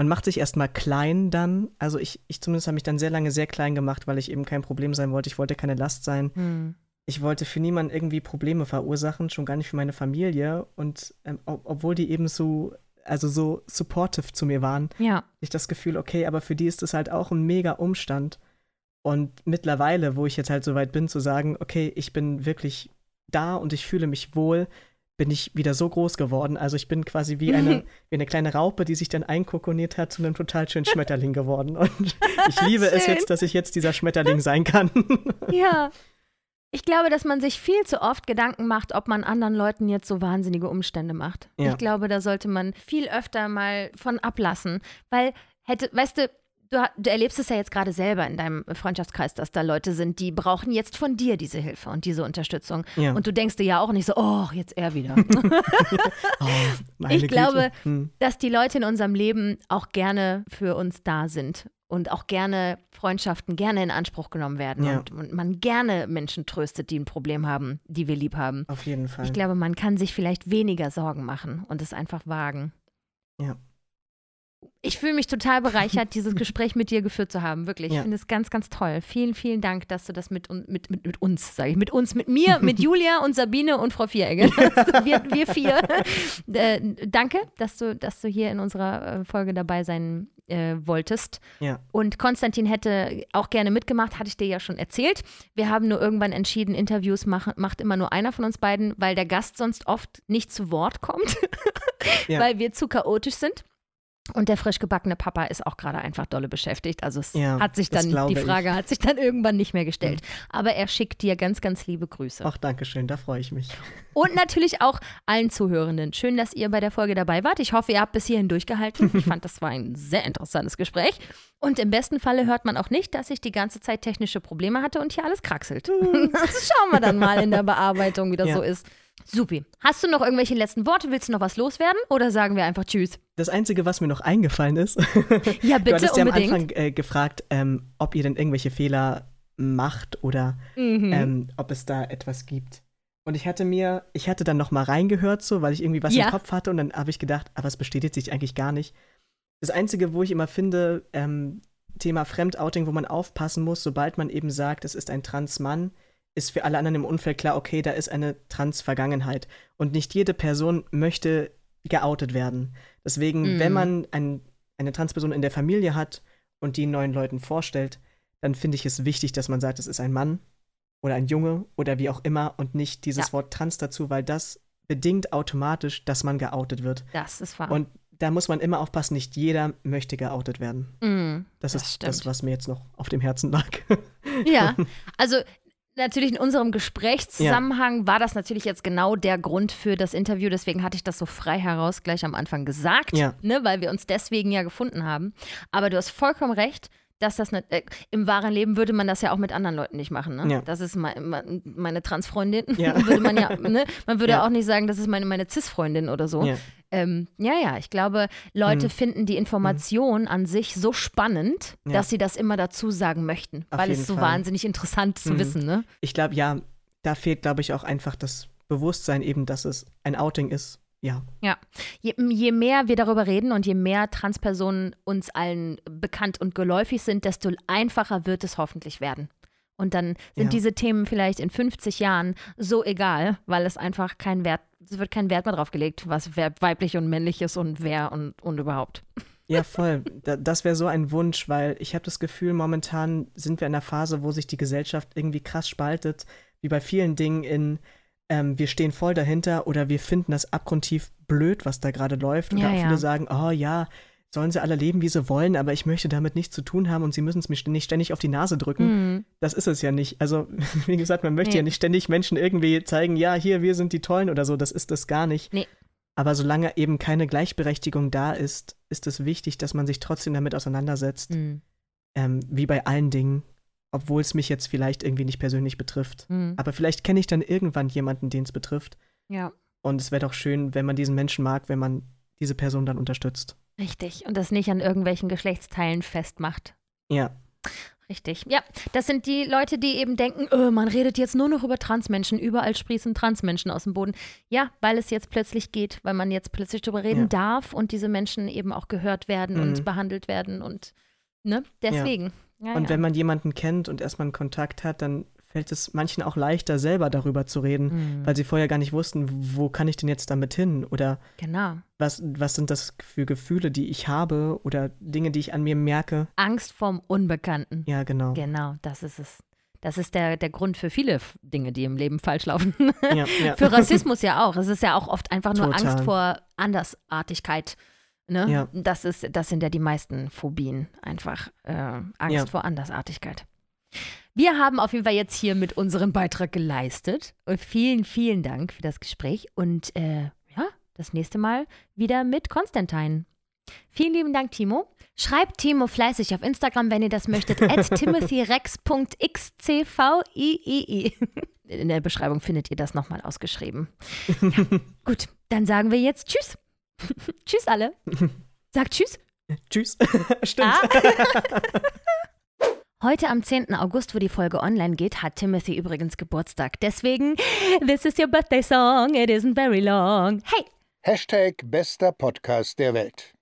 Man macht sich erstmal klein dann. Also ich, ich zumindest habe mich dann sehr lange sehr klein gemacht, weil ich eben kein Problem sein wollte. Ich wollte keine Last sein. Hm. Ich wollte für niemanden irgendwie Probleme verursachen, schon gar nicht für meine Familie. Und ähm, ob, obwohl die eben so, also so supportive zu mir waren, Ja, hatte ich das Gefühl, okay, aber für die ist das halt auch ein mega Umstand. Und mittlerweile, wo ich jetzt halt so weit bin, zu sagen, okay, ich bin wirklich da und ich fühle mich wohl, bin ich wieder so groß geworden. Also ich bin quasi wie eine, wie eine kleine Raupe, die sich dann einkokoniert hat, zu einem total schönen Schmetterling geworden. Und ich liebe es Schön. jetzt, dass ich jetzt dieser Schmetterling sein kann. ja. Ich glaube, dass man sich viel zu oft Gedanken macht, ob man anderen Leuten jetzt so wahnsinnige Umstände macht. Ja. Ich glaube, da sollte man viel öfter mal von ablassen. Weil hätte, weißt du, du, du erlebst es ja jetzt gerade selber in deinem Freundschaftskreis, dass da Leute sind, die brauchen jetzt von dir diese Hilfe und diese Unterstützung. ja. Und du denkst dir ja auch nicht so, oh, jetzt er wieder. oh, ich glaube, Hm. dass die Leute in unserem Leben auch gerne für uns da sind und auch gerne Freundschaften gerne in Anspruch genommen werden Ja. und, und man gerne Menschen tröstet, die ein Problem haben, die wir lieb haben. Auf jeden Fall. Ich glaube, man kann sich vielleicht weniger Sorgen machen und es einfach wagen. Ja. Ich fühle mich total bereichert, dieses Gespräch mit dir geführt zu haben. Wirklich. Ich Ja. finde es ganz, ganz toll. Vielen, vielen Dank, dass du das mit, mit, mit, mit uns, sage ich, mit uns, mit mir, mit Julia und Sabine und Frau Vieregge. wir, wir vier. Äh, danke, dass du, dass du hier in unserer äh, Folge dabei sein äh, wolltest. Ja. Und Konstantin hätte auch gerne mitgemacht, hatte ich dir ja schon erzählt. Wir haben nur irgendwann entschieden, Interviews machen, macht immer nur einer von uns beiden, weil der Gast sonst oft nicht zu Wort kommt, Ja. weil wir zu chaotisch sind. Und der frisch gebackene Papa ist auch gerade einfach dolle beschäftigt. Also es Ja, hat sich dann, die ich. Frage hat sich dann irgendwann nicht mehr gestellt. Aber er schickt dir ganz, ganz liebe Grüße. Ach, danke schön, da freue ich mich. Und natürlich auch allen Zuhörenden. Schön, dass ihr bei der Folge dabei wart. Ich hoffe, ihr habt bis hierhin durchgehalten. Ich fand, das war ein sehr interessantes Gespräch. Und im besten Falle hört man auch nicht, dass ich die ganze Zeit technische Probleme hatte und hier alles kraxelt. Das schauen wir dann mal in der Bearbeitung, wie das Ja. so ist. Supi. Hast du noch irgendwelche letzten Worte? Willst du noch was loswerden? Oder sagen wir einfach Tschüss? Das Einzige, was mir noch eingefallen ist, Ja, du bitte, hattest ja am. Anfang äh, gefragt, ähm, ob ihr denn irgendwelche Fehler macht oder Mhm. ähm, ob es da etwas gibt. Und ich hatte mir, ich hatte dann noch mal reingehört, so, weil ich irgendwie was Ja. im Kopf hatte und dann habe ich gedacht, aber es bestätigt sich eigentlich gar nicht. Das Einzige, wo ich immer finde, ähm, Thema Fremdouting, wo man aufpassen muss, sobald man eben sagt, es ist ein Transmann, ist für alle anderen im Umfeld klar, okay, da ist eine Trans-Vergangenheit. Und nicht jede Person möchte geoutet werden. Deswegen, Mhm. wenn man ein, eine Transperson in der Familie hat und die neuen Leuten vorstellt, dann finde ich es wichtig, dass man sagt, es ist ein Mann oder ein Junge oder wie auch immer und nicht dieses Ja. Wort trans dazu, weil das bedingt automatisch, dass man geoutet wird. Das ist wahr. Und da muss man immer aufpassen, nicht jeder möchte geoutet werden. Mm, Das, Das ist das, stimmt. was mir jetzt noch auf dem Herzen lag. Ja, also natürlich in unserem Gesprächszusammenhang war das natürlich jetzt genau der Grund für das Interview. Deswegen hatte ich das so frei heraus gleich am Anfang gesagt, Ja. ne, weil wir uns deswegen ja gefunden haben. Aber du hast vollkommen recht. Dass das nicht, äh, im wahren Leben würde man das ja auch mit anderen Leuten nicht machen. Ne? Ja. Das ist mein, mein, meine Transfreundin. Ja. würde man ja, ne? Man würde Ja. auch nicht sagen, das ist meine, meine Cis-Freundin oder so. Ja. Ähm, ja, ja, ich glaube, Leute Mhm. finden die Information an sich so spannend, Ja. dass sie das immer dazu sagen möchten, Auf weil es so Fall. wahnsinnig interessant zu Mhm. wissen, ne? Ich glaube, ja, da fehlt, glaube ich, auch einfach das Bewusstsein eben, dass es ein Outing ist. Ja. Je, je mehr wir darüber reden und je mehr Transpersonen uns allen bekannt und geläufig sind, desto einfacher wird es hoffentlich werden. Und dann sind Ja. diese Themen vielleicht in 50 Jahren so egal, weil es einfach kein Wert, es wird kein Wert mehr drauf gelegt, was weiblich und männlich ist und wer und, und überhaupt. Ja, voll. Da, das wäre so ein Wunsch, weil ich habe das Gefühl, momentan sind wir in einer Phase, wo sich die Gesellschaft irgendwie krass spaltet, wie bei vielen Dingen in ähm, wir stehen voll dahinter oder wir finden das abgrundtief blöd, was da gerade läuft. Oder Ja, auch ja. viele sagen, oh ja, sollen sie alle leben, wie sie wollen, aber ich möchte damit nichts zu tun haben und sie müssen es mir nicht ständig auf die Nase drücken. Mhm. Das ist es ja nicht. Also, wie gesagt, man möchte Nee. ja nicht ständig Menschen irgendwie zeigen, ja, hier, wir sind die Tollen oder so. Das ist das gar nicht. Nee. Aber solange eben keine Gleichberechtigung da ist, ist es wichtig, dass man sich trotzdem damit auseinandersetzt, Mhm. ähm, wie bei allen Dingen, obwohl es mich jetzt vielleicht irgendwie nicht persönlich betrifft. Mhm. Aber vielleicht kenne ich dann irgendwann jemanden, den es betrifft. Ja. Und es wäre doch schön, wenn man diesen Menschen mag, wenn man diese Person dann unterstützt. Richtig. Und das nicht an irgendwelchen Geschlechtsteilen festmacht. Ja, Richtig. Ja, das sind die Leute, die eben denken, oh, man redet jetzt nur noch über Transmenschen, überall sprießen Transmenschen aus dem Boden. Ja, weil es jetzt plötzlich geht, weil man jetzt plötzlich darüber reden Ja. darf und diese Menschen eben auch gehört werden Mhm. und behandelt werden und ne, deswegen. Ja, und ja. wenn man jemanden kennt und erstmal einen Kontakt hat, dann fällt es manchen auch leichter, selber darüber zu reden, Mhm. weil sie vorher gar nicht wussten, wo kann ich denn jetzt damit hin oder Genau. was, was sind das für Gefühle, die ich habe oder Dinge, die ich an mir merke. Angst vorm Unbekannten. Ja, genau. Genau, das ist es. Das ist der, der Grund für viele Dinge, die im Leben falsch laufen. Ja, ja. Für Rassismus ja auch. Es ist ja auch oft einfach nur Total. Angst vor Andersartigkeit. Ne? Ja. Das, ist, das sind ja die meisten Phobien. Einfach äh, Angst vor Andersartigkeit. Wir haben auf jeden Fall jetzt hier mit unserem Beitrag geleistet. Und vielen, vielen Dank für das Gespräch. Und äh, ja, das nächste Mal wieder mit Konstantin. Vielen lieben Dank, Timo. Schreibt Timo fleißig auf Instagram, wenn ihr das möchtet. at timothyrex.xcvii. In der Beschreibung findet ihr das nochmal ausgeschrieben. Ja, gut, dann sagen wir jetzt Tschüss. tschüss alle. Sagt Tschüss. Tschüss. Stimmt. Ah. Heute am 10. August, wo die Folge online geht, hat Timothy übrigens Geburtstag. Deswegen, this is your birthday song, it isn't very long. Hey, Hashtag bester Podcast der Welt.